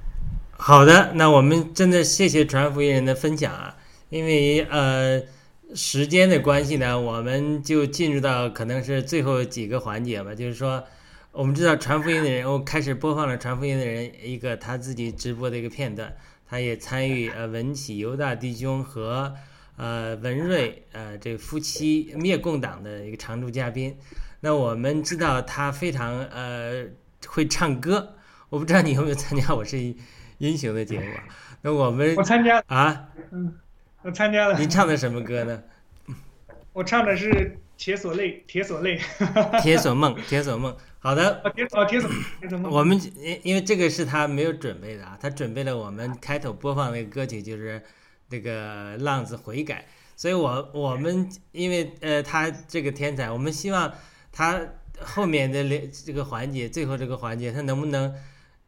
好的，那我们真的谢谢传福音人的分享啊，因为呃时间的关系呢，我们就进入到可能是最后几个环节吧，就是说我们知道传福音的人，我开始播放了传福音的人一个他自己直播的一个片段，他也参与呃文启犹大弟兄和呃文瑞呃这夫妻灭共党的一个常驻嘉宾，那我们知道他非常呃会唱歌，我不知道你有没有参加，我是一。英雄的节目，那我们我参加啊，嗯，我参加了。您唱的什么歌呢？我唱的是《铁锁泪》，铁锁泪，铁锁梦，铁锁梦。好的，铁锁铁锁铁锁梦。我们因因为这个是他没有准备的啊，他准备了我们开头播放那个歌曲，就是那个《浪子悔改》。所以我我们因为呃他这个天才，我们希望他后面的这个环节，最后这个环节，他能不能？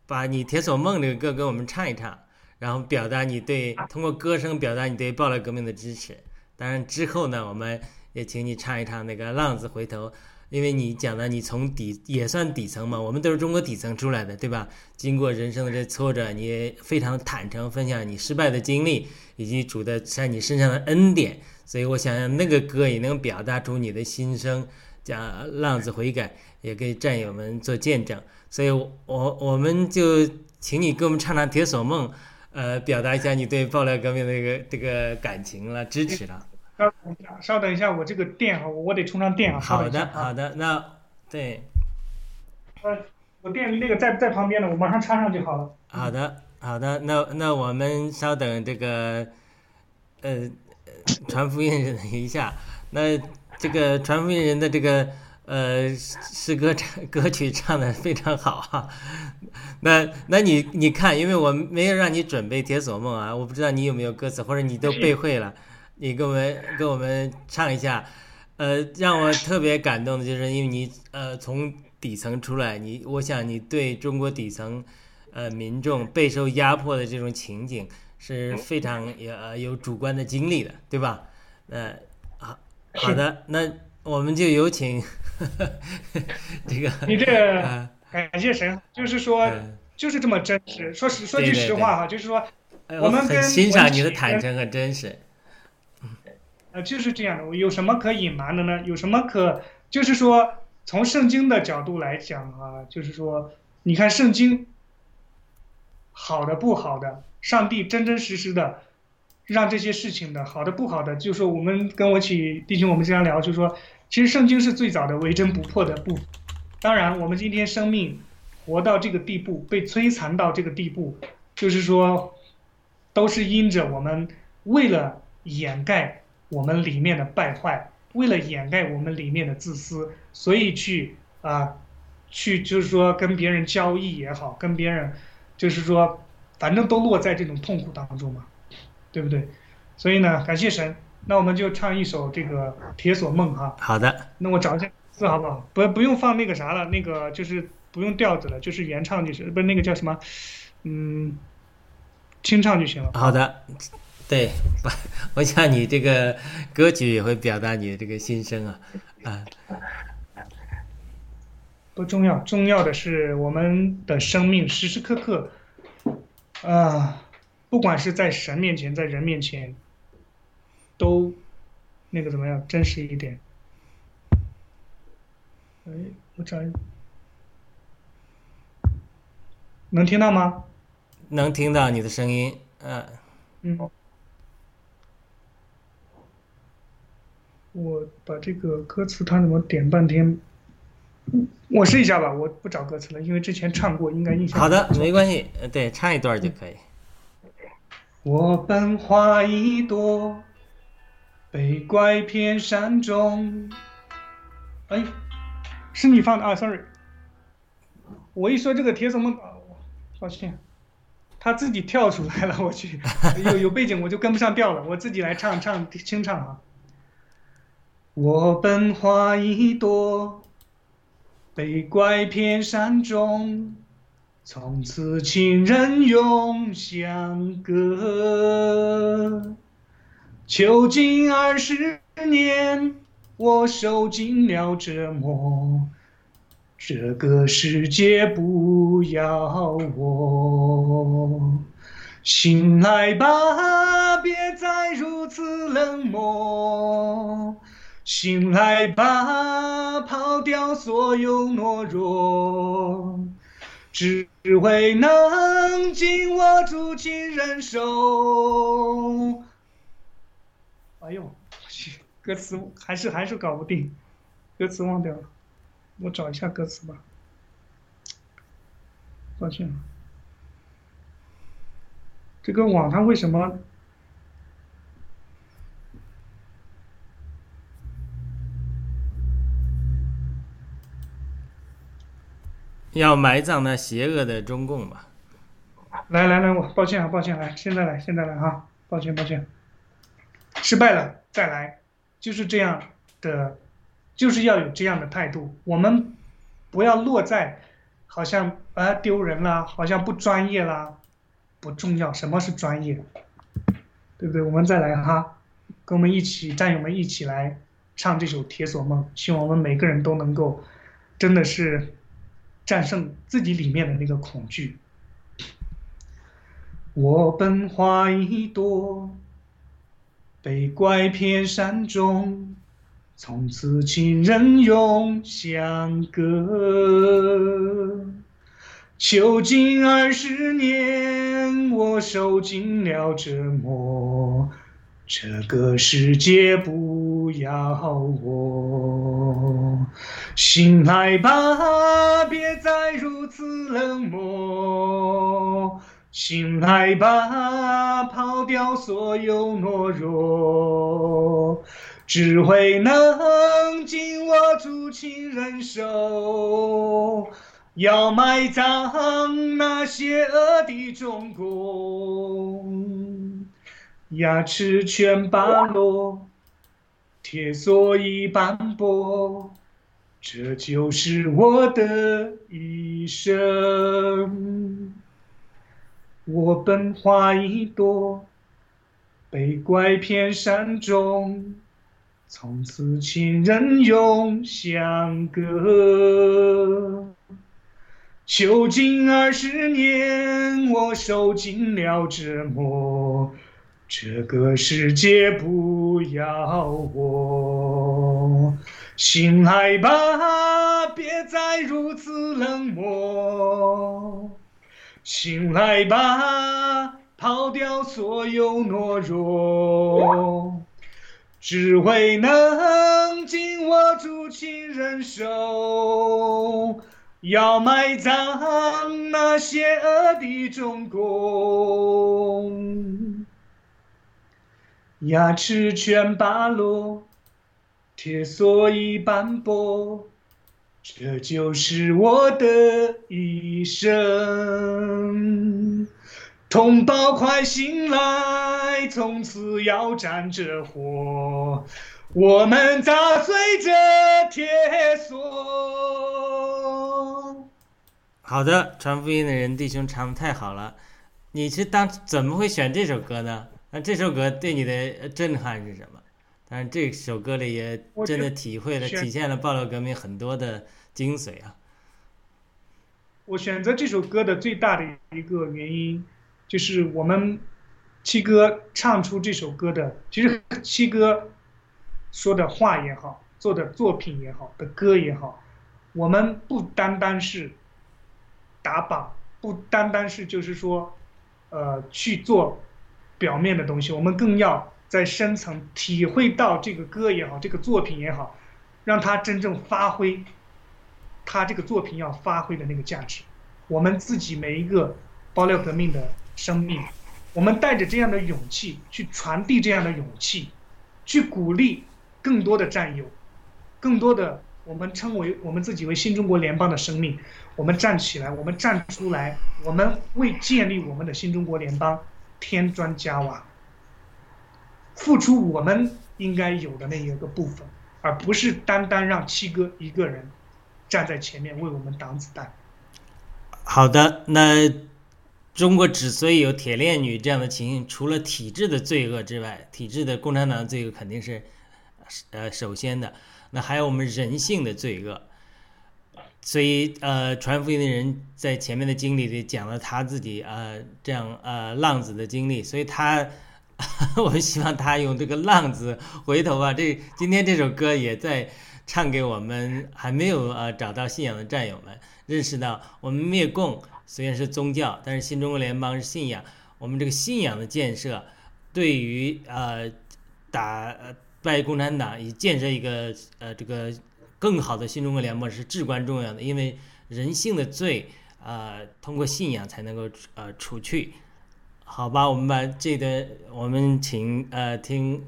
把你《铁索梦》这个歌给我们唱一唱，然后表达你对通过歌声表达你对暴乱革命的支持。当然之后呢，我们也请你唱一唱那个《浪子回头》，因为你讲的你从底也算底层嘛，我们都是中国底层出来的，对吧？经过人生的这挫折，你非常坦诚分享你失败的经历以及主的在你身上的恩典，所以我想那个歌也能表达出你的心声，讲浪子悔改，也给战友们做见证。所以，我我们就请你给我们唱唱《铁锁梦》，呃，表达一下你对爆料革命的一个这个感情了、支持了。稍等一下，稍等一下，我这个电啊，我得充上电啊。好的，好的，那对。呃，我电那个在在旁边呢，我马上插上就好了。好的，好的，那那我们稍等这个，呃，传福音人一下。那这个传福音人的这个。呃，诗歌唱歌曲唱的非常好 (laughs) 哈，那那你你看，因为我没有让你准备《铁锁梦》啊，我不知道你有没有歌词，或者你都背会了，你给我们给我们唱一下。呃，让我特别感动的就是，因为你呃从底层出来，你我想你对中国底层呃民众备受压迫的这种情景是非常有有主观的经历的，对吧？呃，好好的，那我们就有请。(laughs) 这个你这感谢神，就是说就是这么真实。说实说句实话哈，就是说我们很欣赏你的坦诚和真实。呃，就是这样的。有什么可隐瞒的呢？有什么可就是说从圣经的角度来讲啊，就是说你看圣经好的不好的，上帝真真实实的让这些事情的好的不好的，就是我们跟我一起弟兄我们经常聊，就是说。其实圣经是最早的为真不破的部。当然，我们今天生命活到这个地步，被摧残到这个地步，就是说，都是因着我们为了掩盖我们里面的败坏，为了掩盖我们里面的自私，所以去啊，去就是说跟别人交易也好，跟别人就是说，反正都落在这种痛苦当中嘛，对不对？所以呢，感谢神。那我们就唱一首这个《铁锁梦》哈。好的。那我找一下字好不好？不不用放那个啥了，那个就是不用调子了，就是原唱就是，不是那个叫什么，嗯，清唱就行了。好的，对，我想你这个歌曲也会表达你的这个心声啊，啊。不重要，重要的是我们的生命时时刻刻，啊、不管是在神面前，在人面前，都那个怎么样，真实一点。哎，我找一，能听到吗？能听到你的声音，嗯、嗯，我把这个歌词它怎么点半天？我试一下吧，我不找歌词了，因为之前唱过，应该印象好的，没关系，呃对，唱一段就可以。我本花一朵，被拐骗山中。哎，是你放的啊？Sorry，我一说这个铁索梦，啊抱歉，他自己跳出来了，我去，(laughs) 有有背景我就跟不上调了，我自己来唱唱清唱啊。我本花一朵，被拐骗山中。从此情人永相隔。囚禁二十年，我受尽了折磨。这个世界不要我。醒来吧，别再如此冷漠。醒来吧，抛掉所有懦弱。只为能紧握住亲人手。哎呦，我去，歌词还是还是搞不定，歌词忘掉了，我找一下歌词吧。抱歉，这个网它为什么？要埋葬那邪恶的中共吧。来来来，我抱歉啊，抱歉，来，现在来，现在来啊，抱歉抱歉，失败了，再来，就是这样的，就是要有这样的态度，我们不要落在好像啊丢人啦，好像不专业啦，不重要，什么是专业，对不对？我们再来哈，跟我们一起，战友们一起来唱这首《铁索梦》，希望我们每个人都能够，真的是战胜自己里面的那个恐惧。我本花一朵，被拐骗山中，从此情人永相隔。囚禁二十年，我受尽了折磨。这个世界不要我，醒来吧，别再如此冷漠。醒来吧，抛掉所有懦弱，只为能紧握住亲人手。要埋葬那邪恶的中共，牙齿全拔落，铁锁已斑驳，这就是我的一生。我本花一朵，被拐骗山中，从此情人永相隔。囚禁二十年，我受尽了折磨。这个世界不要我，醒来吧，别再如此冷漠。醒来吧，抛掉所有懦弱，只为能紧握住亲人手。要埋葬那邪恶的中共，牙齿全拔落，铁锁已斑驳。这就是我的一生，同胞快醒来，从此要站着火，我们砸碎这铁锁。好的，传福音的人弟兄唱的太好了。你是当怎么会选这首歌呢？那这首歌对你的震撼是什么？当然，这首歌里也真的体会了、体现了暴乱革命很多的精髓啊。我选择这首歌的最大的一个原因，就是我们七哥唱出这首歌的，其实七哥说的话也好，做的作品也好，的歌也好，我们不单单是打榜，不单单是就是说，呃，去做表面的东西，我们更要在深层体会到这个歌也好，这个作品也好，让它真正发挥他这个作品要发挥的那个价值。我们自己每一个爆料革命的生命，我们带着这样的勇气去传递这样的勇气，去鼓励更多的战友，更多的我们称为我们自己为新中国联邦的生命，我们站起来，我们站出来，我们为建立我们的新中国联邦添砖加瓦，付出我们应该有的那一个部分，而不是单单让七哥一个人站在前面为我们挡子弹。好的，那中国之所以有铁链女这样的情形，除了体制的罪恶之外，体制的共产党罪恶肯定是呃首先的，那还有我们人性的罪恶。所以呃，传福音的人在前面的经历里讲了他自己呃这样呃浪子的经历，所以他 (laughs) 我希望他用这个浪子回头啊，这今天这首歌也在唱给我们还没有呃找到信仰的战友们。认识到我们灭共虽然是宗教，但是新中国联邦是信仰。我们这个信仰的建设，对于呃打败共产党以建设一个呃这个更好的新中国联邦是至关重要的。因为人性的罪啊，通过信仰才能够呃除去。好吧，我们把这段我们请呃听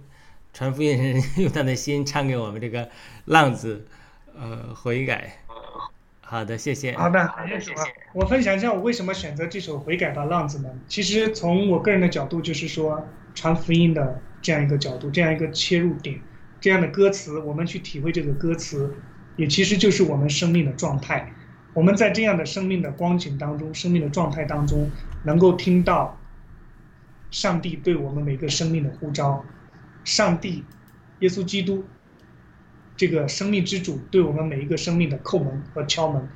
传福音人 (laughs) 用他的心唱给我们这个浪子呃悔改。好的，谢谢。好的，谢谢。我分享一下我为什么选择这首《悔改吧，浪子们》。其实从我个人的角度，就是说传福音的这样一个角度，这样一个切入点，这样的歌词，我们去体会这个歌词，也其实就是我们生命的状态。我们在这样的生命的光景当中，生命的状态当中，能够听到上帝对我们每个生命的呼召，上帝，耶稣基督。这个生命之主对我们每一个生命的叩门和敲门，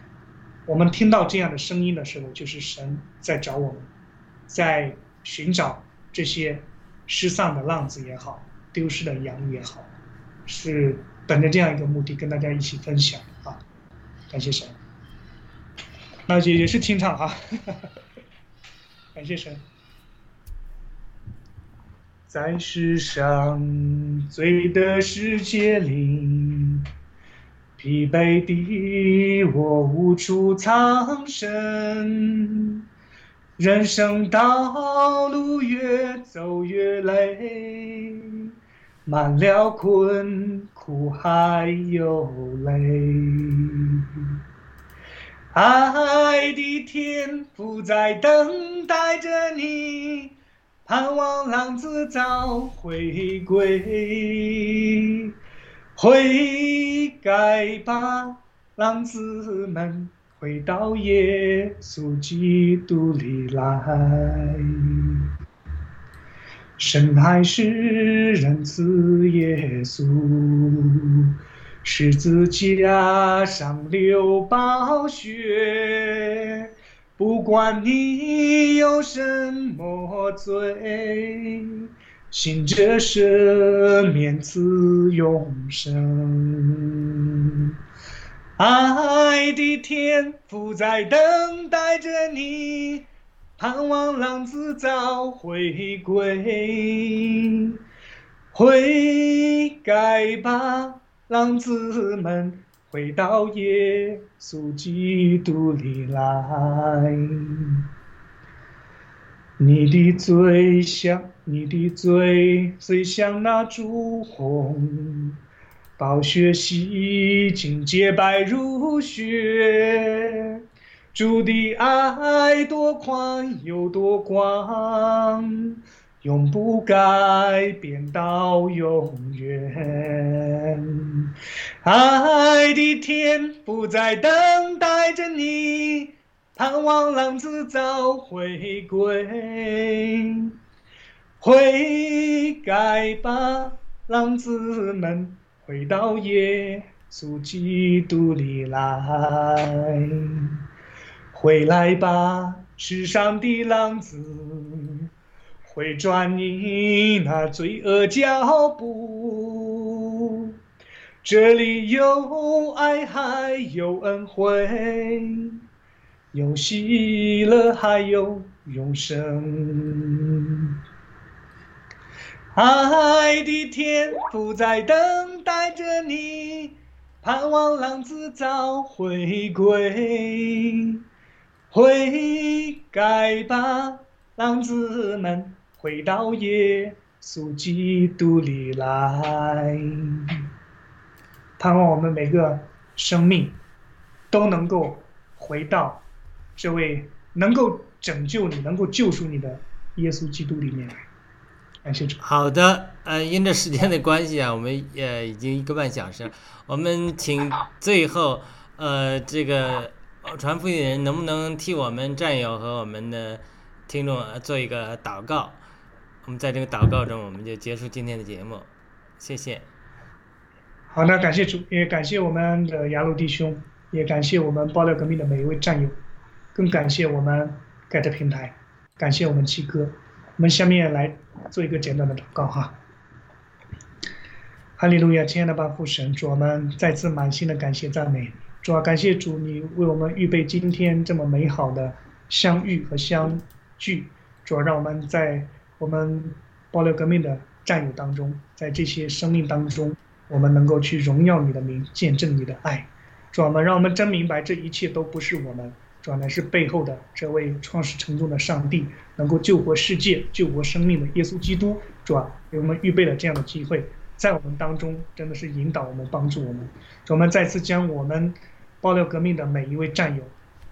我们听到这样的声音的时候，就是神在找我们，在寻找这些失散的浪子也好，丢失的羊也好，是本着这样一个目的跟大家一起分享啊，感谢神。那也也是清唱啊，(laughs) 感谢神。在世上罪的世界里，疲惫的我无处藏身，人生道路越走越累，满了困苦还有泪，爱的天父在等待着你。盼望浪子早回归，悔改吧，浪子们，回到耶稣基督里来。神爱世人，赐耶稣，十字架上流宝血。不管你有什么罪，信着赦免赐永生。爱的天父在等待着你，盼望浪子早回归。悔改吧，浪子们。回到耶稣基督里来，你的嘴像你的嘴，虽像那朱红，宝血洗净洁白如雪，主的爱多宽有多广。永不改变到永远，爱的天不再等待着你，盼望浪子早回归。悔改吧，浪子们，回到耶稣基督里来。回来吧，世上的浪子，回转你那罪恶脚步。这里有爱，还有恩惠，有喜乐，还有永生。爱的天父在等待着你，盼望浪子早回归。悔改吧，浪子们，回到耶稣基督里来。盼望我们每个生命都能够回到这位能够拯救你、能够救赎你的耶稣基督里面来。感谢主。好的，呃，因着时间的关系啊，我们呃已经一个半小时，我们请最后呃这个传福音的人能不能替我们战友和我们的听众做一个祷告？我们在这个祷告中，我们就结束今天的节目，谢谢。好的，感谢主，也感谢我们的雅鲁弟兄，也感谢我们爆料革命的每一位战友，更感谢我们盖特平台，感谢我们七哥。我们下面来做一个简短的祷告哈。哈利路亚，亲爱的巴父神，主我们再次满心的感谢赞美，主啊，感谢主你为我们预备今天这么美好的相遇和相聚，主啊，让我们在我们爆料革命的战友当中，在这些生命当中，我们能够去荣耀你的名，见证你的爱，主啊，我们让我们真明白这一切都不是我们，主啊，是背后的这位创始成终的上帝，能够救活世界、救活生命的耶稣基督，主啊，给我们预备了这样的机会。在我们当中，真的是引导我们、帮助我们。我们再次将我们爆料革命的每一位战友，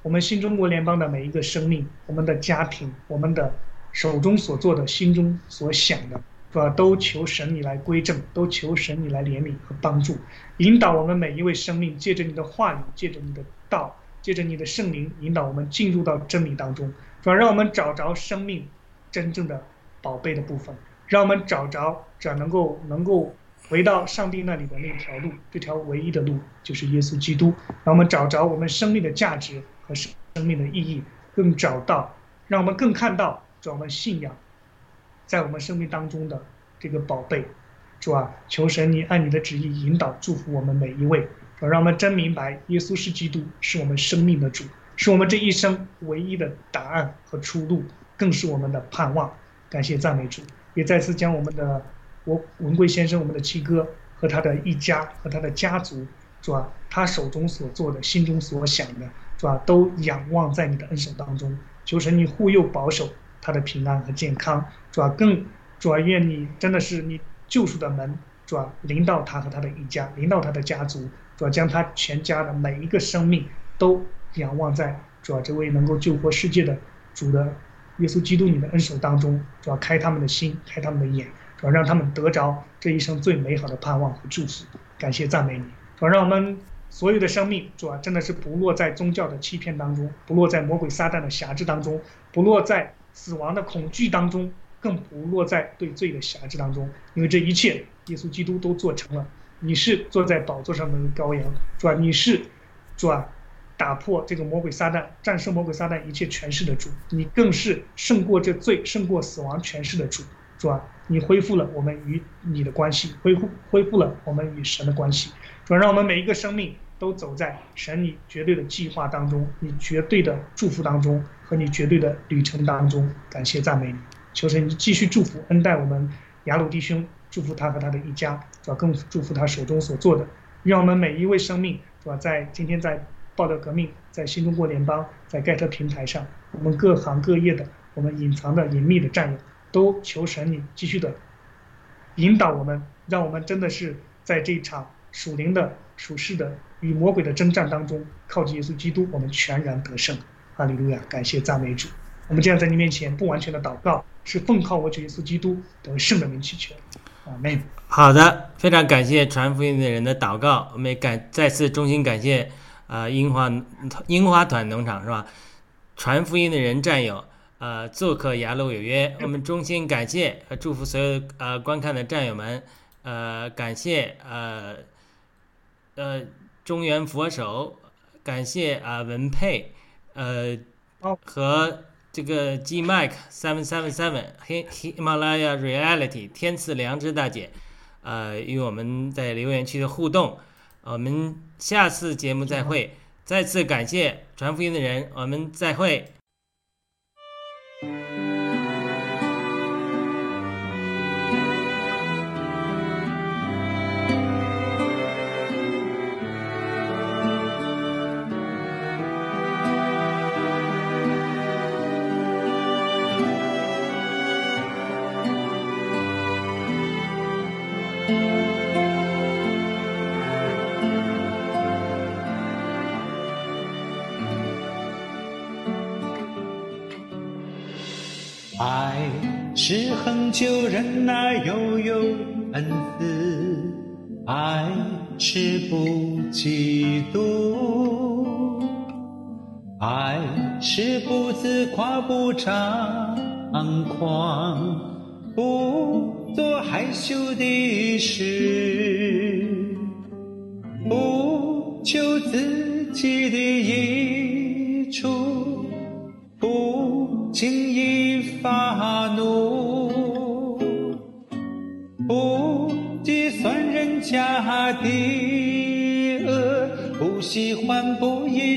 我们新中国联邦的每一个生命、我们的家庭、我们的手中所做的、心中所想的，是吧？都求神你来归正，都求神你来怜悯和帮助，引导我们每一位生命，借着你的话语，借着你的道，借着你的圣灵，引导我们进入到真理当中，是吧？让我们找着生命真正的宝贝的部分，让我们找着只要能够能够回到上帝那里的那条路，这条唯一的路就是耶稣基督。让我们找着我们生命的价值和生生命的意义，更找到，让我们更看到，主我们信仰在我们生命当中的这个宝贝。主啊，求神你按你的旨意引导祝福我们每一位，让我们真明白耶稣是基督，是我们生命的主，是我们这一生唯一的答案和出路，更是我们的盼望。感谢赞美主，也再次将我们的。我文贵先生，我们的七哥和他的一家和他的家族，是吧？他手中所做的，心中所想的，是吧？都仰望在你的恩手当中，求神你护佑保守他的平安和健康，主要？更主要愿你真的是你救赎的门，主要？临到他和他的一家，临到他的家族，主要将他全家的每一个生命都仰望在主要这位能够救活世界的主的耶稣基督你的恩手当中，主要开他们的心，开他们的眼。主要让他们得着这一生最美好的盼望和祝福，感谢赞美你。主要让我们所有的生命，主要真的是不落在宗教的欺骗当中，不落在魔鬼撒旦的辖制当中，不落在死亡的恐惧当中，更不落在对罪的辖制当中。因为这一切，耶稣基督都做成了。你是坐在宝座上的羔羊，主啊，你是主啊，打破这个魔鬼撒旦、战胜魔鬼撒旦一切权势的主，你更是胜过这罪、胜过死亡权势的主。主啊，你恢复了我们与你的关系，恢复恢复了我们与神的关系。主啊，让我们每一个生命都走在神你绝对的计划当中，你绝对的祝福当中和你绝对的旅程当中。感谢赞美你，求神你继续祝福恩待我们雅鲁弟兄，祝福他和他的一家，主要更祝福他手中所做的，让我们每一位生命，主要在今天在报道革命，在新中国联邦，在盖特平台上，我们各行各业的，我们隐藏的隐秘的战友。都求神你继续的引导我们，让我们真的是在这场属灵的、属世的与魔鬼的征战当中，靠近耶稣基督，我们全然得胜。哈利路亚！感谢赞美主。我们这样在你面前不完全的祷告，是奉靠我主耶稣基督得胜的名祈求。阿门。好的，非常感谢传福音的人的祷告，我们也感再次衷心感谢啊樱花樱花团农场是吧？传福音的人战友。呃，做客雅鲁有约，我们衷心感谢和祝福所有呃观看的战友们，呃，感谢呃呃中原佛手，感谢啊文佩，呃和这个 G Mike Seven Seven Seven Hi Himalaya Reality 天赐良知大姐，呃，与我们在留言区的互动。我们下次节目再会。再次感谢传福音的人，我们再会。爱是恒久忍耐，又有恩慈；爱是不嫉妒，爱是不自夸，不张狂，不做害羞的事，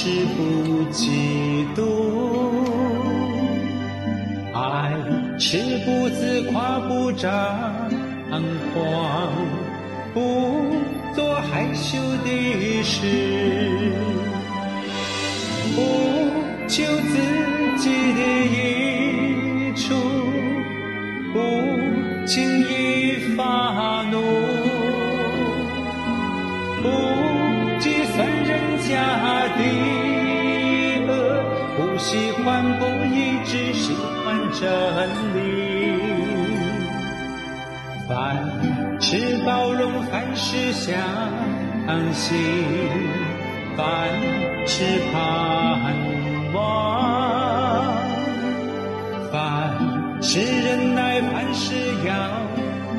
是不嫉妒，爱是不自夸，不张凡事相信，凡事盼望。凡事忍耐，凡事要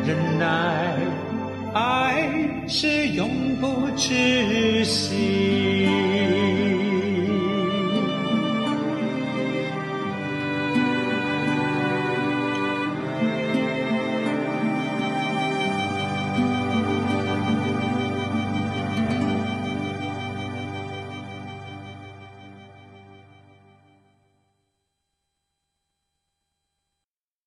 忍耐，爱是永不止。